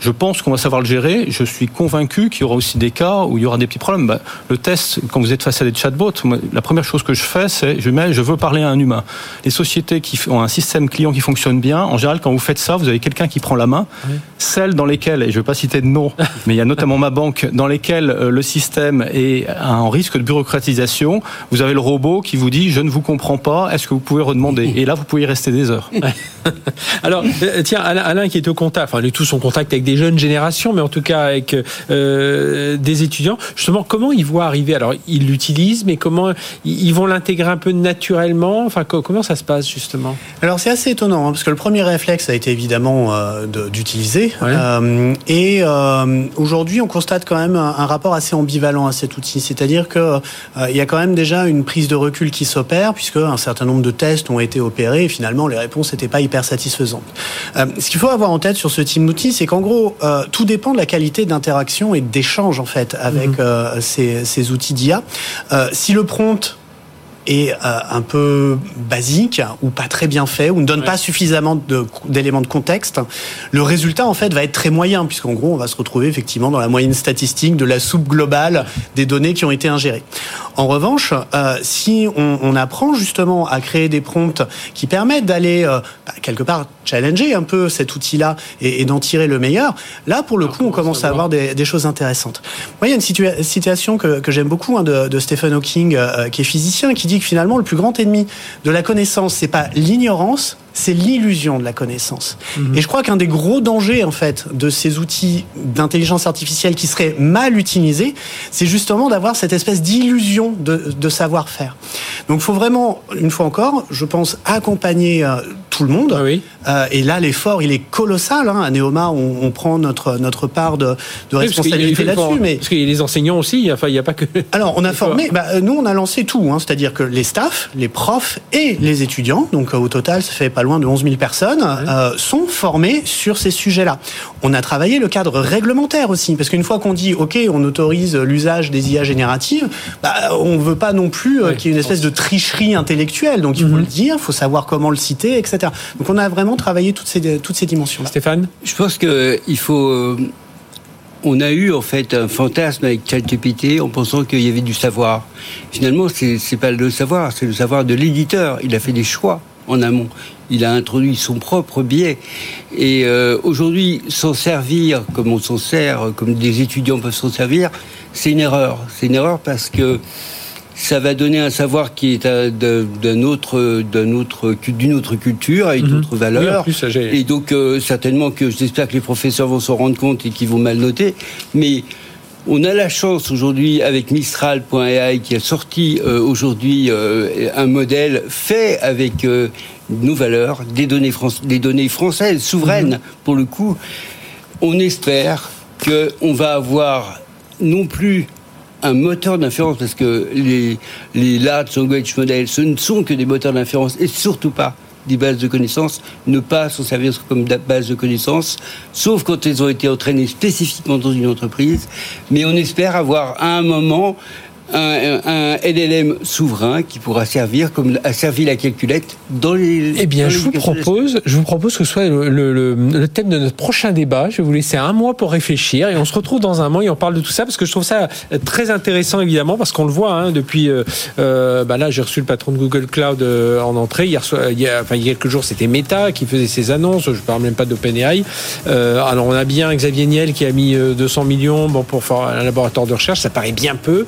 Speaker 6: Je pense qu'on va savoir le gérer. Je suis convaincu qu'il y aura aussi des cas où il y aura des petits problèmes. Bah, le test, quand vous êtes face à des chatbots, la première chose que je fais, c'est je mets, je veux parler à un humain. Les sociétés qui ont un système client qui fonctionne bien, en général, quand vous faites ça, vous avez quelqu'un qui prend la main. Celles dans lesquelles, et je ne vais pas citer de nom, mais il y a notamment ma banque, dans lesquelles euh, le système est en risque de bureaucratisation, vous avez le robot qui vous dit je ne vous comprends pas, est-ce que vous pouvez redemander? Et là, vous pouvez y rester des heures.
Speaker 1: Alors, euh, tiens, Alain, qui est au contact, enfin, tous en contact avec des jeunes générations, mais en tout cas avec des étudiants. Justement, comment ils voient arriver? Alors, ils l'utilisent, mais comment ils vont l'intégrer un peu naturellement? Enfin, comment ça se passe justement?
Speaker 8: Alors, c'est assez étonnant hein, parce que le premier réflexe a été évidemment d'utiliser. et aujourd'hui, on constate quand même un, rapport assez ambivalent à cet outil, c'est-à-dire que il y a quand même déjà une prise de recul qui s'opère puisque un certain nombre de tests ont été opérés et finalement les réponses n'étaient pas hyper satisfaisantes. Euh, ce qu'il faut avoir en tête sur ce type d'outil, c'est qu'en gros, euh, tout dépend de la qualité d'interaction et d'échange en fait avec mhm. euh, ces, ces, outils d'IA. si le prompt est un peu basique ou pas très bien fait ou ne donne pas suffisamment d'éléments de, contexte, le résultat en fait va être très moyen puisqu'en gros on va se retrouver effectivement dans la moyenne statistique de la soupe globale des données qui ont été ingérées. En revanche, euh, si on, on, apprend justement à créer des prompts qui permettent d'aller euh, bah, quelque part challenger un peu cet outil-là et, et d'en tirer le meilleur, là pour le coup on commence à avoir des, des, choses intéressantes. Moi il y a une citation que, que j'aime beaucoup hein, de, de, Stephen Hawking euh, qui est physicien qui dit finalement le plus grand ennemi de la connaissance c'est pas l'ignorance c'est l'illusion de la connaissance. Mhm. Et je crois qu'un des gros dangers, en fait, de ces outils d'intelligence artificielle qui seraient mal utilisés, c'est justement d'avoir cette espèce d'illusion de, savoir-faire. Donc, il faut vraiment, une fois encore, je pense, accompagner euh, tout le monde. Ah euh, et là, l'effort, il est colossal. Hein. À Neoma, on, prend notre, notre part de, responsabilité là-dessus.
Speaker 1: Mais... Parce qu'il y a les enseignants aussi, enfin, il n'y a pas que...
Speaker 8: Alors, on a formé, bah, euh, nous, on a lancé tout. Hein. C'est-à-dire que les staffs, les profs et les étudiants, donc au total, ça fait pas loin de 11 000 personnes, euh, sont formés sur ces sujets-là. On a travaillé le cadre réglementaire aussi, parce qu'une fois qu'on dit, OK, on autorise l'usage des IA génératives, bah, on ne veut pas non plus qu'il y ait une espèce de tricherie intellectuelle. Donc, il faut mhm. le dire, il faut savoir comment le citer, etc. Donc on a vraiment travaillé toutes ces, toutes ces dimensions. -là.
Speaker 1: Stéphane?
Speaker 7: Je pense qu'il faut. Euh, on a eu en fait un fantasme avec ChatGPT en pensant qu'il y avait du savoir. Finalement, c'est n'est pas le savoir, c'est le savoir de l'éditeur. Il a fait des choix en amont. Il a introduit son propre biais. Et euh, aujourd'hui, s'en servir comme on s'en sert, comme des étudiants peuvent s'en servir, c'est une erreur. C'est une erreur parce que ça va donner un savoir qui est d'un autre, d'un autre, d'une autre culture avec mhm. d'autres valeurs. et donc euh, certainement que j'espère que les professeurs vont s'en rendre compte et qu'ils vont mal noter. Mais on a la chance aujourd'hui avec Mistral.ai qui a sorti euh, aujourd'hui euh, un modèle fait avec nos valeurs, des données, des données françaises souveraines mhm. pour le coup. On espère qu'on va avoir non plus un moteur d'inférence, parce que les, les large language models, ce ne sont que des moteurs d'inférence et surtout pas des bases de connaissances, ne pas s'en servir comme base de connaissances, sauf quand elles ont été entraînées spécifiquement dans une entreprise. Mais on espère avoir à un moment un, un, LLM souverain qui pourra servir comme a servi la calculette dans les.
Speaker 1: Eh bien, je vous propose, je vous propose que ce soit le, le, le, thème de notre prochain débat. Je vais vous laisser un mois pour réfléchir et on se retrouve dans un mois et on parle de tout ça parce que je trouve ça très intéressant évidemment parce qu'on le voit hein, depuis. Euh, euh bah là, j'ai reçu le patron de Google Cloud euh, en entrée hier. Il y a, enfin, il y a quelques jours, c'était Meta qui faisait ses annonces. Je parle même pas d'OpenAI. Euh, alors, on a bien Xavier Niel qui a mis 200 millions bon pour faire un laboratoire de recherche. Ça paraît bien peu.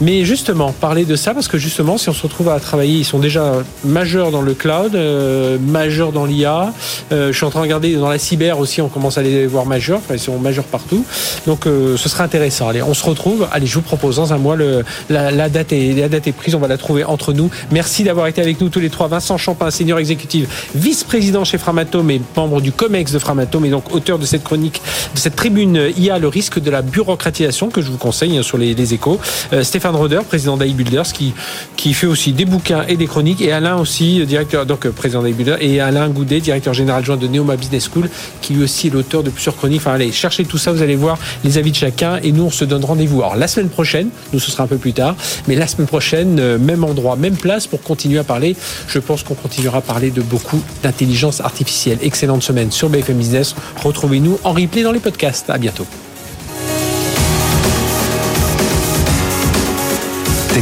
Speaker 1: Mais justement, parler de ça, parce que justement, si on se retrouve à travailler, ils sont déjà majeurs dans le cloud, euh, majeurs dans l'IA. Euh, je suis en train de regarder dans la cyber aussi, on commence à les voir majeurs. Enfin, ils sont majeurs partout. Donc, euh, ce sera intéressant. Allez, on se retrouve. Allez, je vous propose dans un mois, le, la, la, date est, la date est prise. On va la trouver entre nous. Merci d'avoir été avec nous tous les trois. Vincent Champin, senior exécutif, vice-président chez Framatome et membre du COMEX de Framatome et donc auteur de cette chronique, de cette tribune IA, le risque de la bureaucratisation que je vous conseille hein, sur les, les échos. Stéphane Roder, président d'iBuilders, qui, qui fait aussi des bouquins et des chroniques, et Alain aussi, directeur, donc euh, président d'iBuilders, et Alain Goudet, directeur général adjoint de Neoma Business School, qui lui aussi est l'auteur de plusieurs chroniques. Enfin, allez, cherchez tout ça, vous allez voir les avis de chacun, et nous, on se donne rendez-vous. Alors, la semaine prochaine, nous, ce sera un peu plus tard, mais la semaine prochaine, euh, même endroit, même place pour continuer à parler. Je pense qu'on continuera à parler de beaucoup d'intelligence artificielle. Excellente semaine sur BFM Business. Retrouvez-nous en replay dans les podcasts. À bientôt.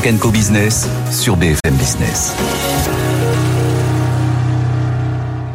Speaker 2: Co Business sur BFM Business.